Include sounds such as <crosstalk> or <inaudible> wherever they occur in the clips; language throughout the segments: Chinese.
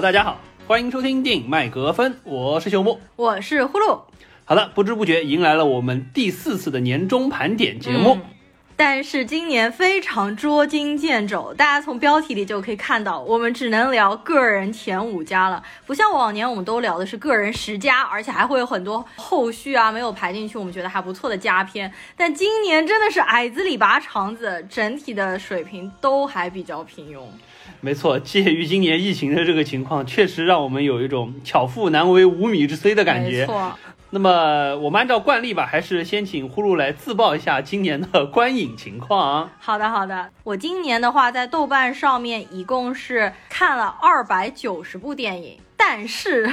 Hello，大家好，欢迎收听电影麦格芬，我是秀木，我是呼噜。好的，不知不觉迎来了我们第四次的年终盘点节目。但是今年非常捉襟见肘，大家从标题里就可以看到，我们只能聊个人前五家了，不像往年我们都聊的是个人十佳，而且还会有很多后续啊没有排进去，我们觉得还不错的佳片。但今年真的是矮子里拔肠子，整体的水平都还比较平庸。<laughs> 没错，介于今年疫情的这个情况，确实让我们有一种巧妇难为无米之炊的感觉。没错。那么我们按照惯例吧，还是先请呼噜来自报一下今年的观影情况啊。好的，好的。我今年的话，在豆瓣上面一共是看了二百九十部电影，但是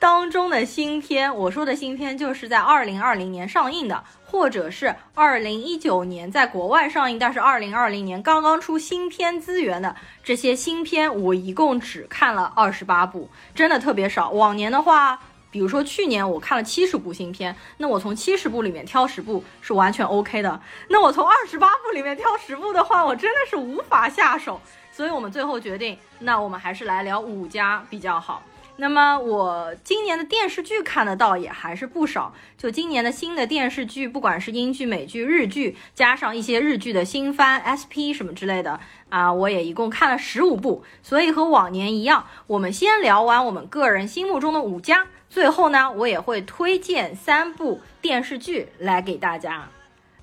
当中的新片，我说的新片就是在二零二零年上映的，或者是二零一九年在国外上映，但是二零二零年刚刚出新片资源的这些新片，我一共只看了二十八部，真的特别少。往年的话。比如说去年我看了七十部新片，那我从七十部里面挑十部是完全 OK 的。那我从二十八部里面挑十部的话，我真的是无法下手。所以我们最后决定，那我们还是来聊五家比较好。那么我今年的电视剧看得到也还是不少，就今年的新的电视剧，不管是英剧、美剧、日剧，加上一些日剧的新番、SP 什么之类的啊，我也一共看了十五部。所以和往年一样，我们先聊完我们个人心目中的五家。最后呢，我也会推荐三部电视剧来给大家，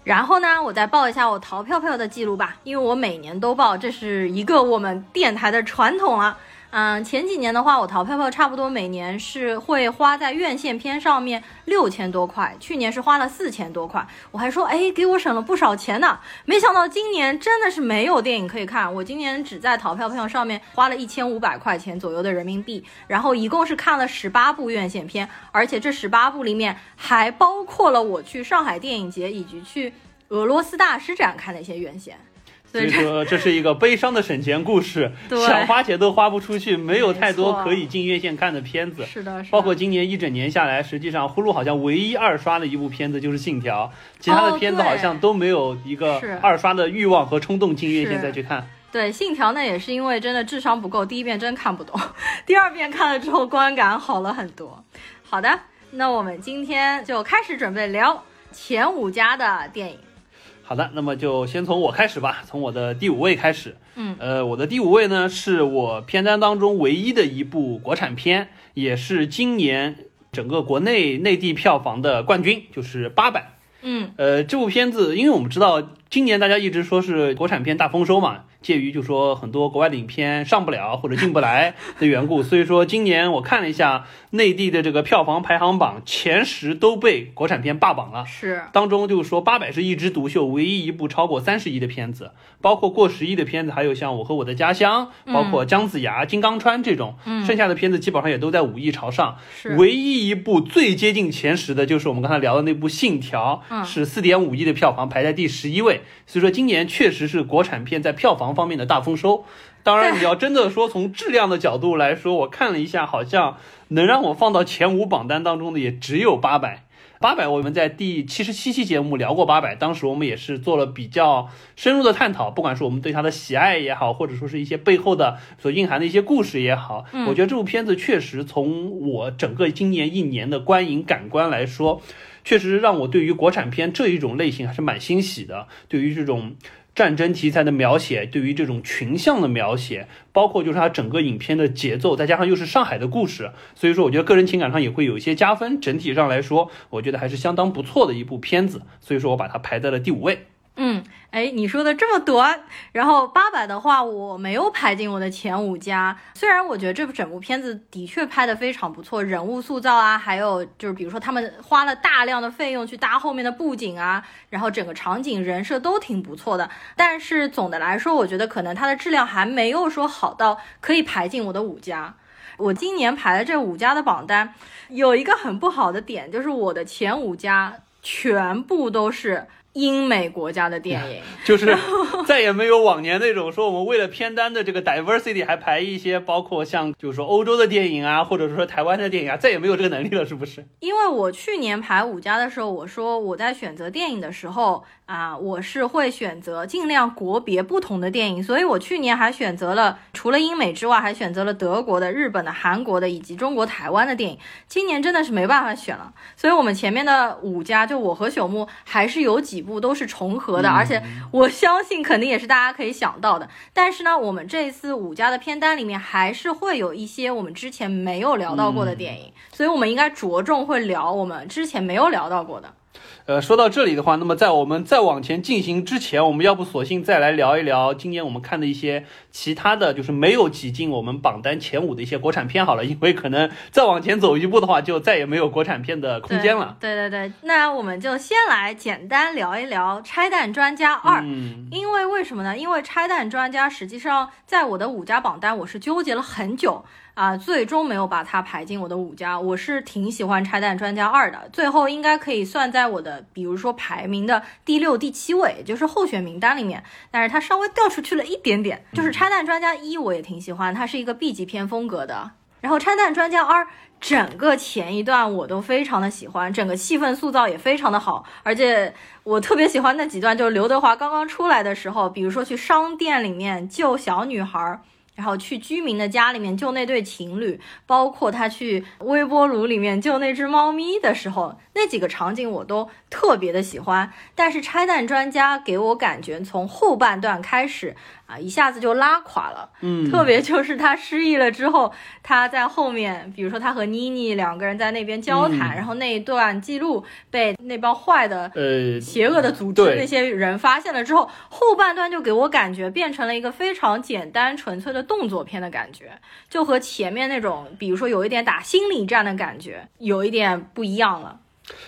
然后呢，我再报一下我淘票票的记录吧，因为我每年都报，这是一个我们电台的传统了。嗯，前几年的话，我淘票票差不多每年是会花在院线片上面六千多块，去年是花了四千多块，我还说，哎，给我省了不少钱呢。没想到今年真的是没有电影可以看，我今年只在淘票票上面花了一千五百块钱左右的人民币，然后一共是看了十八部院线片，而且这十八部里面还包括了我去上海电影节以及去俄罗斯大师展看的一些院线。所以说这是一个悲伤的省钱故事，<laughs> 想花钱都花不出去，没有太多可以进院线看的片子。是的，包括今年一整年下来，实际上呼噜好像唯一二刷的一部片子就是《信条》，其他的片子好像都没有一个二刷的欲望和冲动进院线再去看。对，《信条》呢也是因为真的智商不够，第一遍真看不懂，<laughs> 第二遍看了之后观感好了很多。好的，那我们今天就开始准备聊前五家的电影。好的，那么就先从我开始吧，从我的第五位开始。嗯，呃，我的第五位呢，是我片单当中唯一的一部国产片，也是今年整个国内内地票房的冠军，就是《八佰》。嗯，呃，这部片子，因为我们知道今年大家一直说是国产片大丰收嘛。介于就说很多国外的影片上不了或者进不来的缘故，所以说今年我看了一下内地的这个票房排行榜，前十都被国产片霸榜了。是，当中就是说八佰是一枝独秀，唯一一部超过三十亿的片子，包括过十亿的片子，还有像我和我的家乡，包括姜子牙、金刚川这种，剩下的片子基本上也都在五亿朝上。是，唯一一部最接近前十的就是我们刚才聊的那部《信条》，是四点五亿的票房排在第十一位。所以说今年确实是国产片在票房。方面的大丰收，当然你要真的说从质量的角度来说，我看了一下，好像能让我放到前五榜单当中的也只有八百。八百，我们在第七十七期节目聊过八百，当时我们也是做了比较深入的探讨，不管是我们对它的喜爱也好，或者说是一些背后的所蕴含的一些故事也好，我觉得这部片子确实从我整个今年一年的观影感官来说，确实让我对于国产片这一种类型还是蛮欣喜的，对于这种。战争题材的描写，对于这种群像的描写，包括就是它整个影片的节奏，再加上又是上海的故事，所以说我觉得个人情感上也会有一些加分。整体上来说，我觉得还是相当不错的一部片子，所以说我把它排在了第五位。嗯，哎，你说的这么短，然后八百的话我没有排进我的前五家。虽然我觉得这部整部片子的确拍的非常不错，人物塑造啊，还有就是比如说他们花了大量的费用去搭后面的布景啊，然后整个场景人设都挺不错的。但是总的来说，我觉得可能它的质量还没有说好到可以排进我的五家。我今年排的这五家的榜单有一个很不好的点，就是我的前五家全部都是。英美国家的电影，<laughs> 就是再也没有往年那种说我们为了片单的这个 diversity 还排一些，包括像就是说欧洲的电影啊，或者说台湾的电影啊，再也没有这个能力了，是不是？因为我去年排五家的时候，我说我在选择电影的时候，啊，我是会选择尽量国别不同的电影，所以我去年还选择了除了英美之外，还选择了德国的、日本的、韩国的以及中国台湾的电影。今年真的是没办法选了，所以我们前面的五家，就我和朽木还是有几部都是重合的，而且我相信肯定也是大家可以想到的。但是呢，我们这次五家的片单里面还是会有一些我们之前没有聊到过的电影，所以我们应该着重会聊我们之前没有聊到过的。呃，说到这里的话，那么在我们再往前进行之前，我们要不索性再来聊一聊今年我们看的一些其他的就是没有挤进我们榜单前五的一些国产片好了，因为可能再往前走一步的话，就再也没有国产片的空间了。对对对，那我们就先来简单聊一聊《拆弹专家二》，因为为什么呢？因为《拆弹专家》实际上在我的五家榜单，我是纠结了很久。啊，最终没有把它排进我的五家。我是挺喜欢《拆弹专家二》的，最后应该可以算在我的，比如说排名的第六、第七位，就是候选名单里面。但是它稍微掉出去了一点点。就是《拆弹专家一》，我也挺喜欢，它是一个 B 级片风格的。然后《拆弹专家二》整个前一段我都非常的喜欢，整个气氛塑造也非常的好，而且我特别喜欢那几段，就是刘德华刚刚出来的时候，比如说去商店里面救小女孩。然后去居民的家里面救那对情侣，包括他去微波炉里面救那只猫咪的时候，那几个场景我都特别的喜欢。但是拆弹专家给我感觉从后半段开始。啊，一下子就拉垮了。嗯，特别就是他失忆了之后，他在后面，比如说他和妮妮两个人在那边交谈，然后那一段记录被那帮坏的、呃邪恶的组织那些人发现了之后，后半段就给我感觉变成了一个非常简单纯粹的动作片的感觉，就和前面那种，比如说有一点打心理战的感觉，有一点不一样了。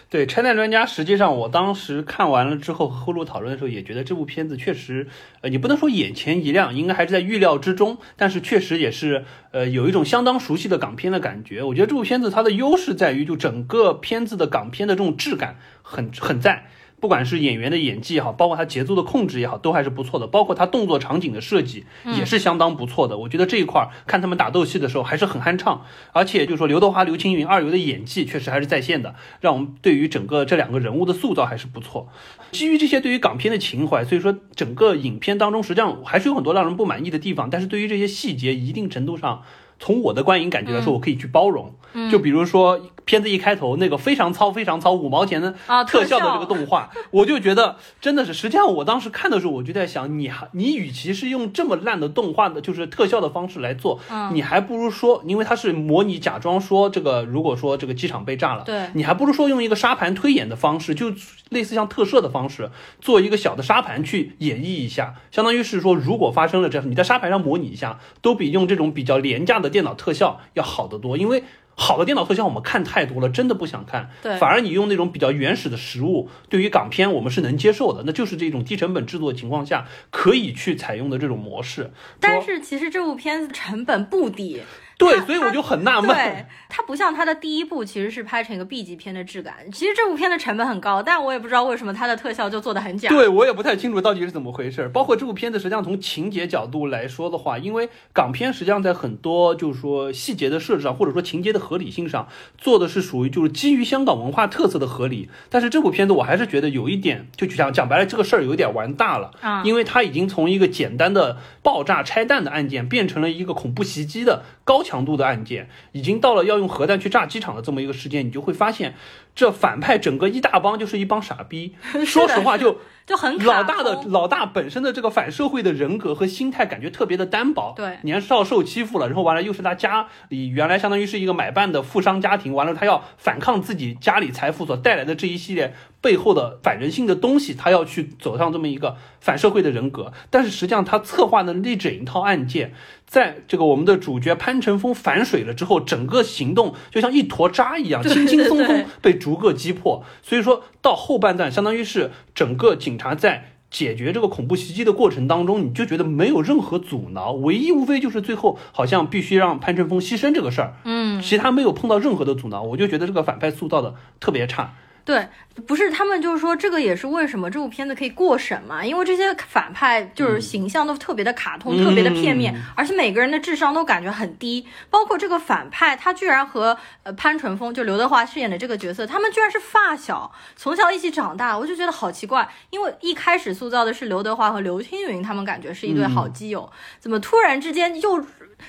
对拆弹专家，实际上我当时看完了之后和后路讨论的时候，也觉得这部片子确实，呃，你不能说眼前一亮，应该还是在预料之中，但是确实也是，呃，有一种相当熟悉的港片的感觉。我觉得这部片子它的优势在于，就整个片子的港片的这种质感很很赞。不管是演员的演技也好，包括他节奏的控制也好，都还是不错的。包括他动作场景的设计也是相当不错的。我觉得这一块看他们打斗戏的时候还是很酣畅，而且就是说刘德华、刘青云二游的演技确实还是在线的，让我们对于整个这两个人物的塑造还是不错。基于这些对于港片的情怀，所以说整个影片当中实际上还是有很多让人不满意的地方，但是对于这些细节，一定程度上。从我的观影感觉来说，我可以去包容。就比如说片子一开头那个非常糙、非常糙五毛钱的特效的这个动画，我就觉得真的是。实际上我当时看的时候，我就在想，你还你与其是用这么烂的动画的，就是特效的方式来做，你还不如说，因为它是模拟假装说这个，如果说这个机场被炸了，对，你还不如说用一个沙盘推演的方式，就类似像特摄的方式，做一个小的沙盘去演绎一下，相当于是说，如果发生了这样，你在沙盘上模拟一下，都比用这种比较廉价的。电脑特效要好得多，因为好的电脑特效我们看太多了，真的不想看。对，反而你用那种比较原始的实物，对于港片我们是能接受的，那就是这种低成本制作的情况下可以去采用的这种模式。但是其实这部片子成本不低。<laughs> 对，所以我就很纳闷。对，它不像它的第一部，其实是拍成一个 B 级片的质感。其实这部片的成本很高，但我也不知道为什么它的特效就做的很假。对我也不太清楚到底是怎么回事。包括这部片子，实际上从情节角度来说的话，因为港片实际上在很多就是说细节的设置上，或者说情节的合理性上，做的是属于就是基于香港文化特色的合理。但是这部片子我还是觉得有一点，就讲讲白了，这个事儿有点玩大了啊，因为它已经从一个简单的爆炸拆弹的案件，变成了一个恐怖袭击的高强度的案件。已经到了要用核弹去炸机场的这么一个事件，你就会发现，这反派整个一大帮就是一帮傻逼。<laughs> 说实话，就就很老大的老大本身的这个反社会的人格和心态，感觉特别的单薄。对，年少受欺负了，然后完了又是他家里原来相当于是一个买办的富商家庭，完了他要反抗自己家里财富所带来的这一系列背后的反人性的东西，他要去走上这么一个反社会的人格。但是实际上他策划的那整一套案件。在这个我们的主角潘乘风反水了之后，整个行动就像一坨渣一样，轻轻松松被逐个击破。所以说到后半段，相当于是整个警察在解决这个恐怖袭击的过程当中，你就觉得没有任何阻挠，唯一无非就是最后好像必须让潘乘风牺牲这个事儿，嗯，其他没有碰到任何的阻挠，我就觉得这个反派塑造的特别差。对，不是他们就是说这个也是为什么这部片子可以过审嘛？因为这些反派就是形象都特别的卡通，特别的片面，而且每个人的智商都感觉很低。包括这个反派，他居然和呃潘淳风就刘德华饰演的这个角色，他们居然是发小，从小一起长大，我就觉得好奇怪。因为一开始塑造的是刘德华和刘青云，他们感觉是一对好基友，怎么突然之间又？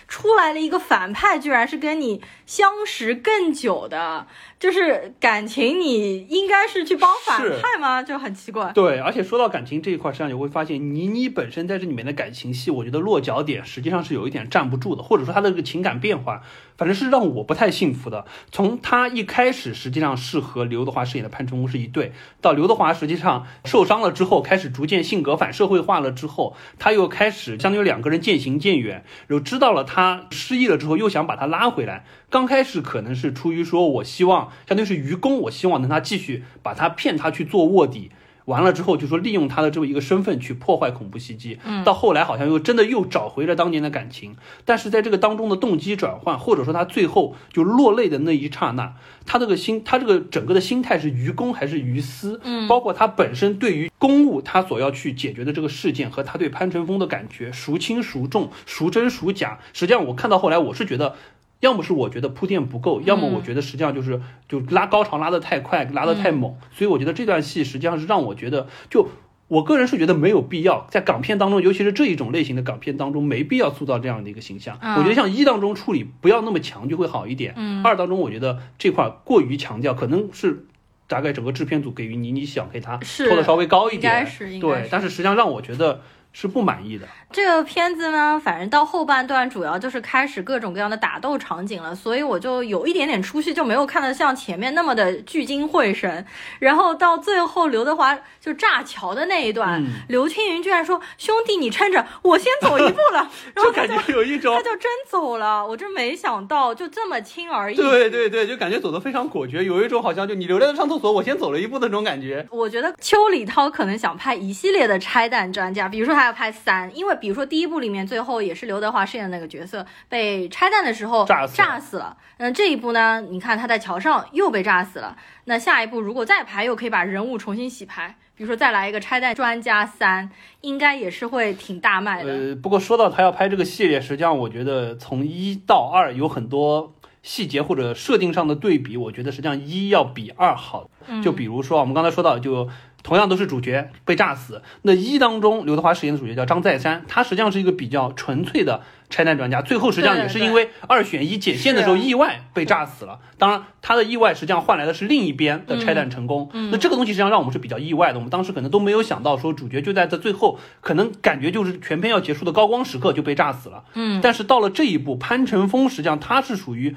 出来了一个反派，居然是跟你相识更久的。就是感情，你应该是去帮反派吗？就很奇怪。对，而且说到感情这一块，实际上你会发现，倪妮本身在这里面的感情戏，我觉得落脚点实际上是有一点站不住的，或者说她的这个情感变化，反正是让我不太幸福的。从她一开始实际上是和刘德华饰演的潘成功是一对，到刘德华实际上受伤了之后，开始逐渐性格反社会化了之后，他又开始相当于两个人渐行渐远，又知道了他失忆了之后，又想把他拉回来。刚开始可能是出于说，我希望相当于是愚公，我希望能他继续把他骗他去做卧底，完了之后就说利用他的这么一个身份去破坏恐怖袭击。嗯，到后来好像又真的又找回了当年的感情，但是在这个当中的动机转换，或者说他最后就落泪的那一刹那，他这个心，他这个整个的心态是愚公还是愚私？嗯，包括他本身对于公务他所要去解决的这个事件和他对潘晨风的感觉孰轻孰重，孰真孰假？实际上我看到后来，我是觉得。要么是我觉得铺垫不够，要么我觉得实际上就是就拉高潮拉得太快，拉得太猛，所以我觉得这段戏实际上是让我觉得，就我个人是觉得没有必要在港片当中，尤其是这一种类型的港片当中，没必要塑造这样的一个形象。我觉得像一当中处理不要那么强就会好一点。二当中我觉得这块过于强调，可能是大概整个制片组给予你，你想给他拖的稍微高一点，对，但是实际上让我觉得。是不满意的。这个片子呢，反正到后半段主要就是开始各种各样的打斗场景了，所以我就有一点点出戏，就没有看得像前面那么的聚精会神。然后到最后刘德华就炸桥的那一段，刘青云居然说：“兄弟，你撑着，我先走一步了。<laughs> ”然后感觉有一种他就真走了，我真没想到就这么轻而易举。对对对，就感觉走得非常果决，有一种好像就你留在那上厕所，我先走了一步的那种感觉。我觉得邱礼涛可能想拍一系列的拆弹专家，比如说他。要拍三，因为比如说第一部里面最后也是刘德华饰演的那个角色被拆弹的时候炸炸死了。那，这一部呢，你看他在桥上又被炸死了。那下一步如果再拍，又可以把人物重新洗牌，比如说再来一个拆弹专家三，应该也是会挺大卖的。呃，不过说到他要拍这个系列，实际上我觉得从一到二有很多细节或者设定上的对比，我觉得实际上一要比二好。就比如说我们刚才说到就。同样都是主角被炸死，那一当中刘德华饰演的主角叫张再山，他实际上是一个比较纯粹的拆弹专家，最后实际上也是因为二选一捡线的时候意外被炸死了。当然，他的意外实际上换来的是另一边的拆弹成功。那这个东西实际上让我们是比较意外的，我们当时可能都没有想到说主角就在这最后，可能感觉就是全片要结束的高光时刻就被炸死了。嗯，但是到了这一步，潘乘风实际上他是属于。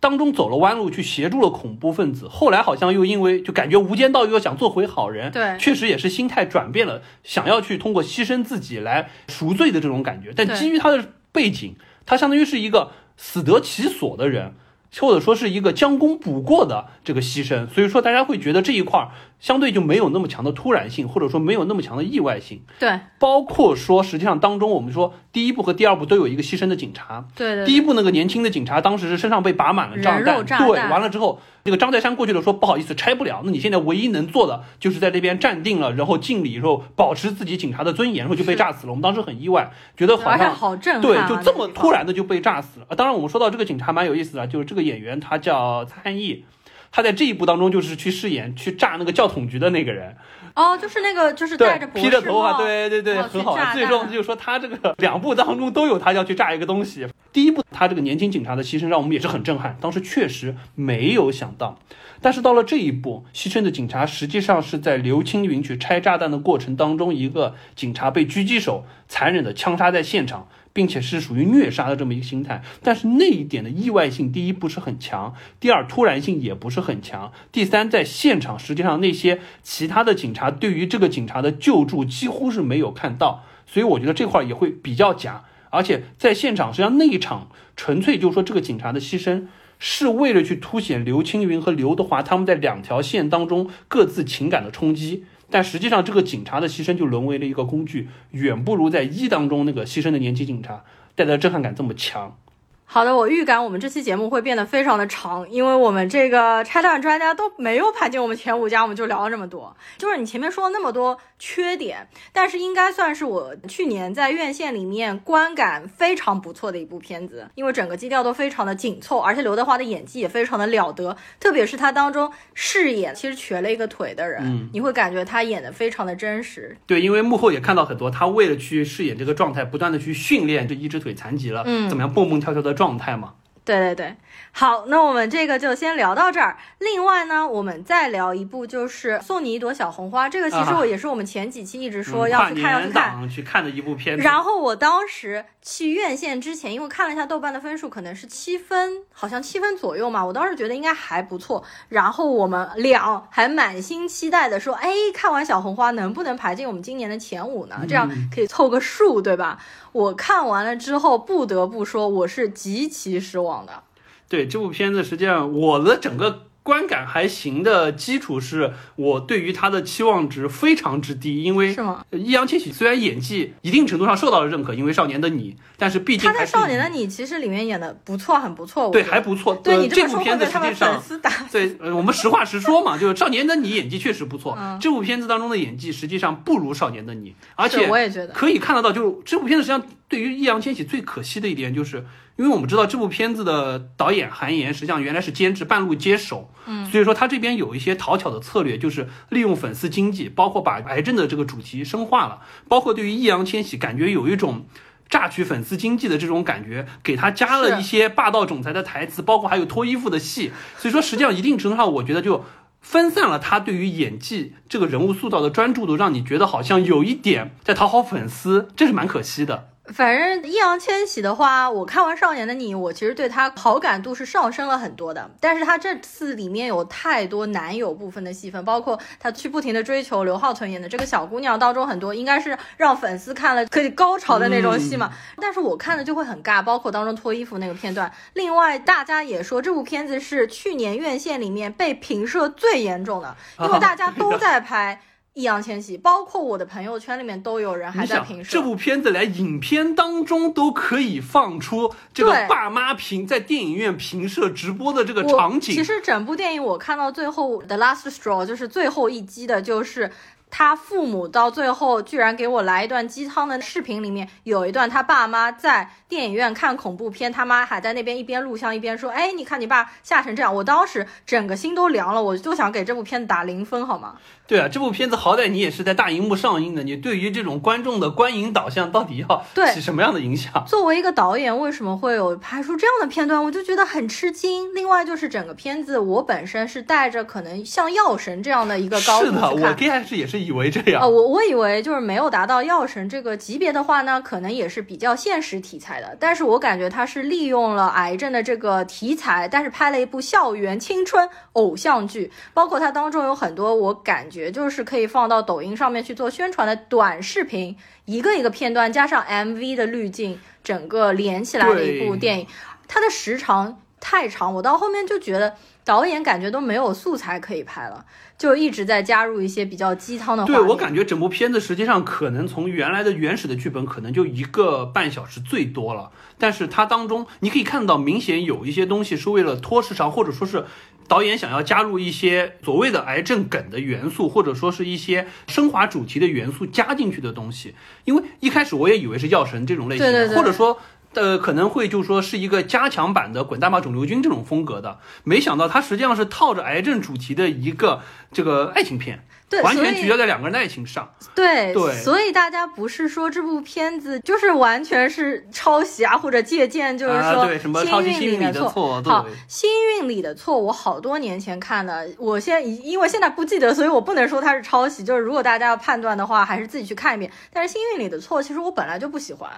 当中走了弯路，去协助了恐怖分子，后来好像又因为就感觉无间道又要想做回好人，对，确实也是心态转变了，想要去通过牺牲自己来赎罪的这种感觉。但基于他的背景，他相当于是一个死得其所的人。或者说是一个将功补过的这个牺牲，所以说大家会觉得这一块儿相对就没有那么强的突然性，或者说没有那么强的意外性。对，包括说实际上当中我们说第一部和第二部都有一个牺牲的警察。对对。第一部那个年轻的警察当时是身上被拔满了炸弹，对，完了之后那个张再山过去了说不好意思拆不了，那你现在唯一能做的就是在这边站定了，然后敬礼，然后保持自己警察的尊严，然后就被炸死了。我们当时很意外，觉得好像好震撼，对，就这么突然的就被炸死了。当然我们说到这个警察蛮有意思的，就是这个。演员他叫蔡汉义，他在这一部当中就是去饰演去炸那个教统局的那个人。哦，就是那个就是戴着披着头发，对对对，很好。最终就说他这个 <laughs> 两部当中都有他要去炸一个东西。第一部他这个年轻警察的牺牲让我们也是很震撼，当时确实没有想到。但是到了这一步，牺牲的警察实际上是在刘青云去拆炸弹的过程当中，一个警察被狙击手残忍的枪杀在现场。并且是属于虐杀的这么一个心态，但是那一点的意外性，第一不是很强，第二突然性也不是很强，第三在现场实际上那些其他的警察对于这个警察的救助几乎是没有看到，所以我觉得这块儿也会比较假，而且在现场实际上那一场纯粹就是说这个警察的牺牲是为了去凸显刘青云和刘德华他们在两条线当中各自情感的冲击。但实际上，这个警察的牺牲就沦为了一个工具，远不如在一当中那个牺牲的年轻警察带来的震撼感这么强。好的，我预感我们这期节目会变得非常的长，因为我们这个拆弹专家都没有排进我们前五家，我们就聊了这么多。<laughs> 就是你前面说了那么多缺点，但是应该算是我去年在院线里面观感非常不错的一部片子，因为整个基调都非常的紧凑，而且刘德华的演技也非常的了得，特别是他当中饰演其实瘸了一个腿的人，你会感觉他演的非常的真实。对，因为幕后也看到很多，他为了去饰演这个状态，不断的去训练就一只腿残疾了，嗯，怎么样蹦蹦跳跳的。状态嘛，对对对，好，那我们这个就先聊到这儿。另外呢，我们再聊一部，就是《送你一朵小红花》。这个其实我也是我们前几期一直说要去看要去看去看的一部片子。然后我当时去院线之前，因为看了一下豆瓣的分数，可能是七分，好像七分左右嘛。我当时觉得应该还不错。然后我们俩还满心期待的说：“哎，看完小红花能不能排进我们今年的前五呢？这样可以凑个数，对吧？”我看完了之后，不得不说，我是极其失望的。对这部片子，实际上我的整个。观感还行的基础是我对于他的期望值非常之低，因为是吗？易烊千玺虽然演技一定程度上受到了认可，因为《少年的你》，但是毕竟他在《少年的你》其实里面演的不错，很不错。对，还不错。对，这部片子实际上，对，我们实话实说嘛，就是《少年的你》演技确实不错。这部片子当中的演技实际上不如《少年的你》，而且我也觉得可以看得到，就是这部片子实际上对于易烊千玺最可惜的一点就是。因为我们知道这部片子的导演韩延实际上原来是监制，半路接手，嗯，所以说他这边有一些讨巧的策略，就是利用粉丝经济，包括把癌症的这个主题深化了，包括对于易烊千玺，感觉有一种榨取粉丝经济的这种感觉，给他加了一些霸道总裁的台词，包括还有脱衣服的戏，所以说实际上一定程度上，我觉得就分散了他对于演技这个人物塑造的专注度，让你觉得好像有一点在讨好粉丝，这是蛮可惜的。反正易烊千玺的话，我看完《少年的你》，我其实对他好感度是上升了很多的。但是他这次里面有太多男友部分的戏份，包括他去不停的追求刘浩存演的这个小姑娘当中，很多应该是让粉丝看了可以高潮的那种戏嘛。但是我看了就会很尬，包括当中脱衣服那个片段。另外，大家也说这部片子是去年院线里面被评射最严重的，<laughs> 因为大家都在拍。易烊千玺，包括我的朋友圈里面都有人还在评这部片子，连影片当中都可以放出这个爸妈评在电影院评射直播的这个场景。其实整部电影我看到最后的 last straw 就是最后一击的，就是他父母到最后居然给我来一段鸡汤的视频，里面有一段他爸妈在电影院看恐怖片，他妈还在那边一边录像一边说：“哎，你看你爸吓成这样。”我当时整个心都凉了，我就想给这部片子打零分，好吗？对啊，这部片子好歹你也是在大荧幕上映的，你对于这种观众的观影导向到底要起什么样的影响？作为一个导演，为什么会有拍出这样的片段？我就觉得很吃惊。另外就是整个片子，我本身是带着可能像药神这样的一个高度是的，我一开始也是以为这样。呃，我我以为就是没有达到药神这个级别的话呢，可能也是比较现实题材的。但是我感觉他是利用了癌症的这个题材，但是拍了一部校园青春偶像剧，包括它当中有很多我感觉。也就是可以放到抖音上面去做宣传的短视频，一个一个片段加上 MV 的滤镜，整个连起来的一部电影。它的时长太长，我到后面就觉得导演感觉都没有素材可以拍了，就一直在加入一些比较鸡汤的。对我感觉整部片子实际上可能从原来的原始的剧本可能就一个半小时最多了，但是它当中你可以看到明显有一些东西是为了拖时长，或者说是。导演想要加入一些所谓的癌症梗的元素，或者说是一些升华主题的元素加进去的东西。因为一开始我也以为是药神这种类型的，或者说呃可能会就说是一个加强版的《滚蛋吧肿瘤君》这种风格的，没想到它实际上是套着癌症主题的一个这个爱情片。对，完全聚焦在两个人的爱情上。对对，所以大家不是说这部片子就是完全是抄袭啊，或者借鉴，就是说什么抄袭幸运里的错。好，幸运里的错，我好多年前看的，我现在因为现在不记得，所以我不能说它是抄袭。就是如果大家要判断的话，还是自己去看一遍。但是幸运里的错，其实我本来就不喜欢。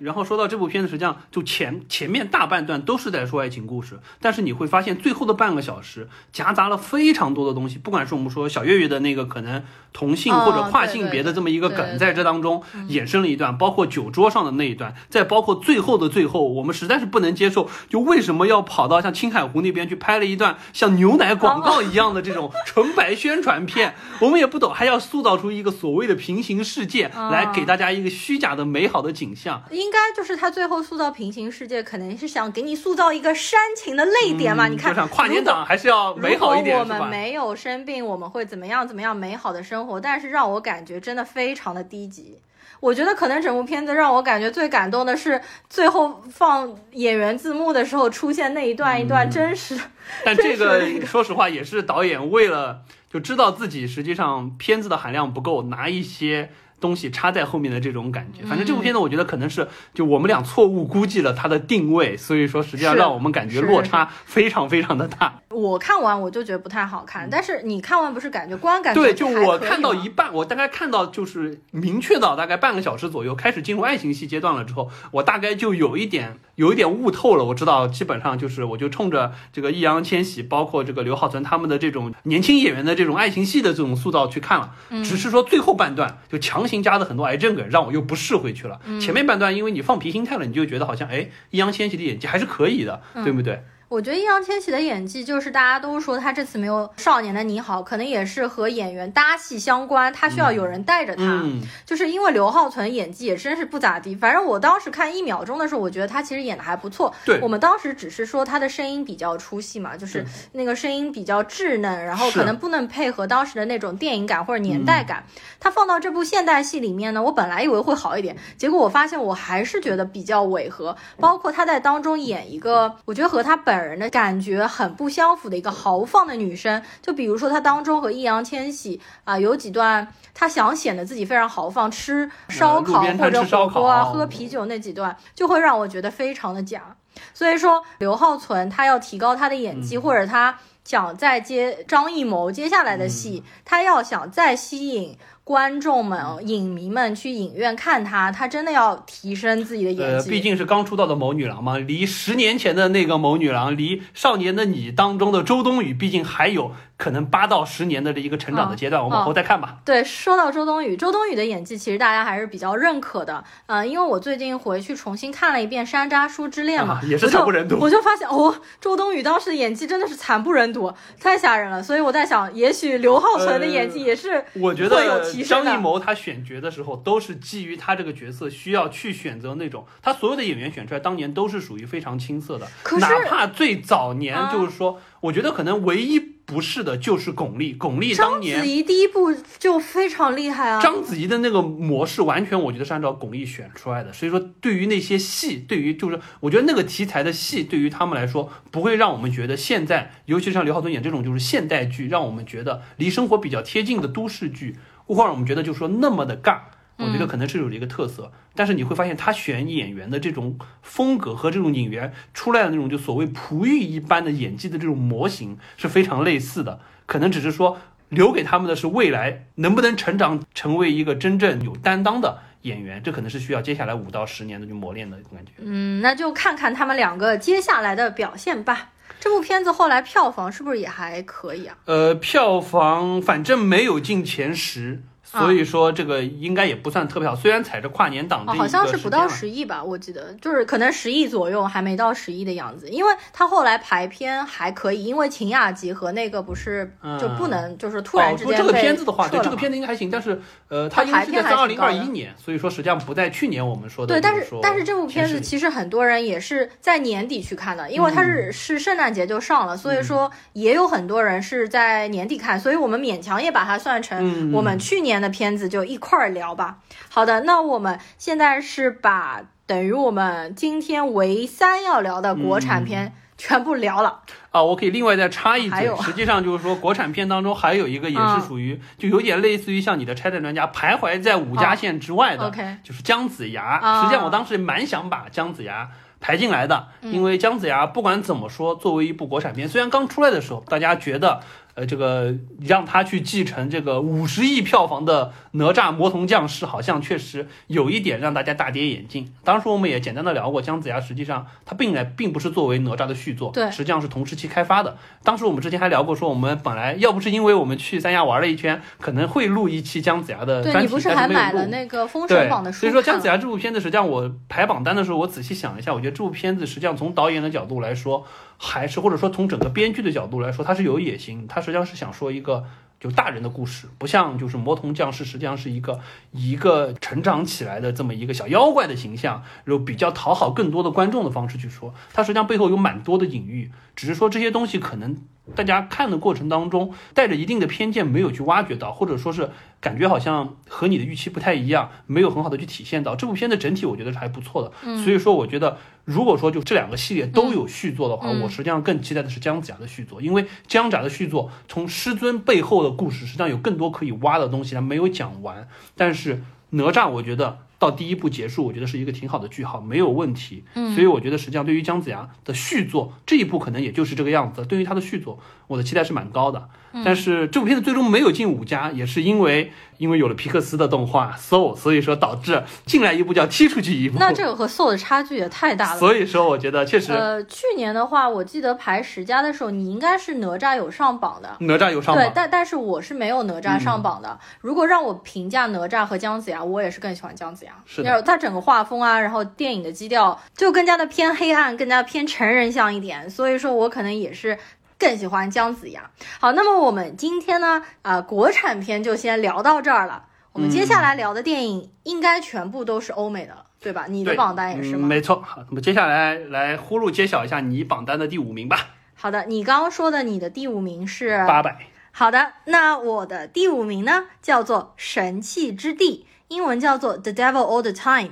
然后说到这部片子，实际上就前前面大半段都是在说爱情故事，但是你会发现最后的半个小时夹杂了非常多的东西，不管是我们说小岳岳的那个可能同性或者跨性别的这么一个梗，在这当中衍生了一段，包括酒桌上的那一段，再包括最后的最后，我们实在是不能接受，就为什么要跑到像青海湖那边去拍了一段像牛奶广告一样的这种纯白宣传片，我们也不懂，还要塑造出一个所谓的平行世界来给大家一个虚假的美好的景象。应应该就是他最后塑造平行世界，可能是想给你塑造一个煽情的泪点嘛？你看，跨年档还是要美好一点，如果我们没有生病，我们会怎么样？怎么样美好的生活？但是让我感觉真的非常的低级。我觉得可能整部片子让我感觉最感动的是最后放演员字幕的时候出现那一段一段真实。但这个 <laughs> 说实话也是导演为了就知道自己实际上片子的含量不够，拿一些。东西插在后面的这种感觉，反正这部片子我觉得可能是就我们俩错误估计了它的定位，所以说实际上让我们感觉落差非常非常的大。我看完我就觉得不太好看，但是你看完不是感觉观感对？就我看到一半，我大概看到就是明确到大概半个小时左右开始进入爱情戏阶段了之后，我大概就有一点有一点悟透了。我知道基本上就是我就冲着这个易烊千玺，包括这个刘浩存他们的这种年轻演员的这种爱情戏的这种塑造去看了，只是说最后半段就强。新加的很多癌症梗让我又不适回去了。前面半段因为你放平心态了，你就觉得好像哎，易烊千玺的演技还是可以的，对不对？我觉得易烊千玺的演技，就是大家都说他这次没有少年的你好，可能也是和演员搭戏相关，他需要有人带着他。就是因为刘浩存演技也真是不咋地，反正我当时看一秒钟的时候，我觉得他其实演的还不错。对，我们当时只是说他的声音比较出戏嘛，就是那个声音比较稚嫩，然后可能不能配合当时的那种电影感或者年代感。他放到这部现代戏里面呢，我本来以为会好一点，结果我发现我还是觉得比较违和。包括他在当中演一个，我觉得和他本人的感觉很不相符的一个豪放的女生，就比如说她当中和易烊千玺啊有几段，她想显得自己非常豪放，吃烧烤或者火锅啊，喝啤酒那几段，就会让我觉得非常的假。所以说刘浩存他要提高他的演技，或者他想再接张艺谋接下来的戏，他要想再吸引。观众们、影迷们去影院看他，他真的要提升自己的演技。毕竟是刚出道的某女郎嘛，离十年前的那个某女郎，离《少年的你》当中的周冬雨，毕竟还有。可能八到十年的这一个成长的阶段，我们往后再看吧。对，说到周冬雨，周冬雨的演技其实大家还是比较认可的。嗯，因为我最近回去重新看了一遍《山楂树之恋》嘛，<laughs> 也是惨不忍睹。我就发现哦，周冬雨当时的演技真的是惨不忍睹，太吓人了。所以我在想，也许刘浩存的演技也是我觉得张艺谋他选角的时候都是基于他这个角色需要去选择那种他所有的演员选出来，当年都是属于非常青涩的，哪怕最早年就是说，我觉得可能唯一。不是的，就是巩俐。巩俐当年章子怡第一部就非常厉害啊。章子怡的那个模式，完全我觉得是按照巩俐选出来的。所以说，对于那些戏，对于就是我觉得那个题材的戏，对于他们来说，不会让我们觉得现在，尤其像刘浩存演这种就是现代剧，让我们觉得离生活比较贴近的都市剧，会让我们觉得就是说那么的尬。我觉得可能是有一个特色，但是你会发现他选演员的这种风格和这种演员出来的那种就所谓璞玉一般的演技的这种模型是非常类似的，可能只是说留给他们的是未来能不能成长成为一个真正有担当的演员，这可能是需要接下来五到十年的去磨练的感觉。嗯，那就看看他们两个接下来的表现吧。这部片子后来票房是不是也还可以啊？呃，票房反正没有进前十。所以说这个应该也不算特别好，虽然踩着跨年档，好像是不到十亿吧，我记得就是可能十亿左右，还没到十亿的样子。因为他后来排片还可以，因为秦雅集和那个不是就不能就是突然之间这个片子的话，对这个片子应该还行，但是呃，它因为是在二零二一年，所以说实际上不在去年我们说的。对，但是但是这部片子其实很多人也是在年底去看的，因为它是是圣诞节就上了，所以说也有很多人是在年底看，所以我们勉强也把它算成我们去年。的片子就一块儿聊吧。好的，那我们现在是把等于我们今天唯三要聊的国产片全部聊了啊。我可以另外再插一嘴，实际上就是说国产片当中还有一个也是属于就有点类似于像你的拆弹专家徘徊在五家线之外的，就是姜子牙。实际上我当时蛮想把姜子牙排进来的，因为姜子牙不管怎么说，作为一部国产片，虽然刚出来的时候大家觉得。呃，这个让他去继承这个五十亿票房的哪吒魔童降世，好像确实有一点让大家大跌眼镜。当时我们也简单的聊过，姜子牙实际上它并来并不是作为哪吒的续作，对，实际上是同时期开发的。当时我们之前还聊过，说我们本来要不是因为我们去三亚玩了一圈，可能会录一期姜子牙的专题，对你不是还买了那个封神榜的书？所以说姜子牙这部片子，实际上我排榜单的时候，我仔细想一下，我觉得这部片子实际上从导演的角度来说。还是或者说从整个编剧的角度来说，他是有野心，他实际上是想说一个就大人的故事，不像就是魔童降世实际上是一个一个成长起来的这么一个小妖怪的形象，然后比较讨好更多的观众的方式去说，他实际上背后有蛮多的隐喻，只是说这些东西可能大家看的过程当中带着一定的偏见，没有去挖掘到，或者说是感觉好像和你的预期不太一样，没有很好的去体现到。这部片的整体我觉得是还不错的，所以说我觉得如果说就这两个系列都有续作的话，我实际上更期待的是姜子牙的续作，因为姜子牙的续作从师尊背后的。故事实际上有更多可以挖的东西，它没有讲完。但是哪吒，我觉得到第一部结束，我觉得是一个挺好的句号，没有问题。嗯，所以我觉得实际上对于姜子牙的续作这一部，可能也就是这个样子。对于他的续作，我的期待是蛮高的。但是这部片子最终没有进五家，也是因为。因为有了皮克斯的动画 Soul，所以说导致进来一部就要踢出去一部。那这个和 Soul 的差距也太大了。所以说，我觉得确实。呃，去年的话，我记得排十佳的时候，你应该是哪吒有上榜的。哪吒有上榜。对，但但是我是没有哪吒上榜的。如果让我评价哪吒和姜子牙，我也是更喜欢姜子牙。是的。他整个画风啊，然后电影的基调就更加的偏黑暗，更加偏成人向一点。所以说我可能也是。更喜欢姜子牙。好，那么我们今天呢，啊，国产片就先聊到这儿了。我们接下来聊的电影应该全部都是欧美的，对吧？你的榜单也是吗？没错。好，那么接下来来呼噜揭晓一下你榜单的第五名吧。好的，你刚刚说的你的第五名是八百。好的，那我的第五名呢，叫做《神器之地》，英文叫做《The Devil All the Time》。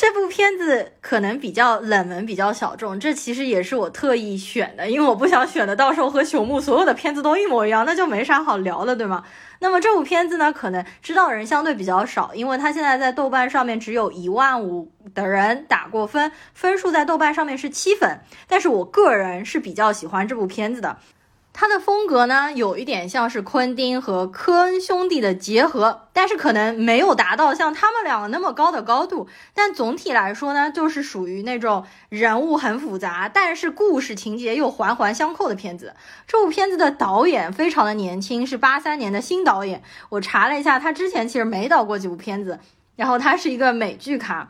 这部片子可能比较冷门，比较小众，这其实也是我特意选的，因为我不想选的到时候和朽木所有的片子都一模一样，那就没啥好聊的，对吗？那么这部片子呢，可能知道人相对比较少，因为它现在在豆瓣上面只有一万五的人打过分，分数在豆瓣上面是七分，但是我个人是比较喜欢这部片子的。它的风格呢，有一点像是昆汀和科恩兄弟的结合，但是可能没有达到像他们两个那么高的高度。但总体来说呢，就是属于那种人物很复杂，但是故事情节又环环相扣的片子。这部片子的导演非常的年轻，是八三年的新导演。我查了一下，他之前其实没导过几部片子，然后他是一个美剧咖。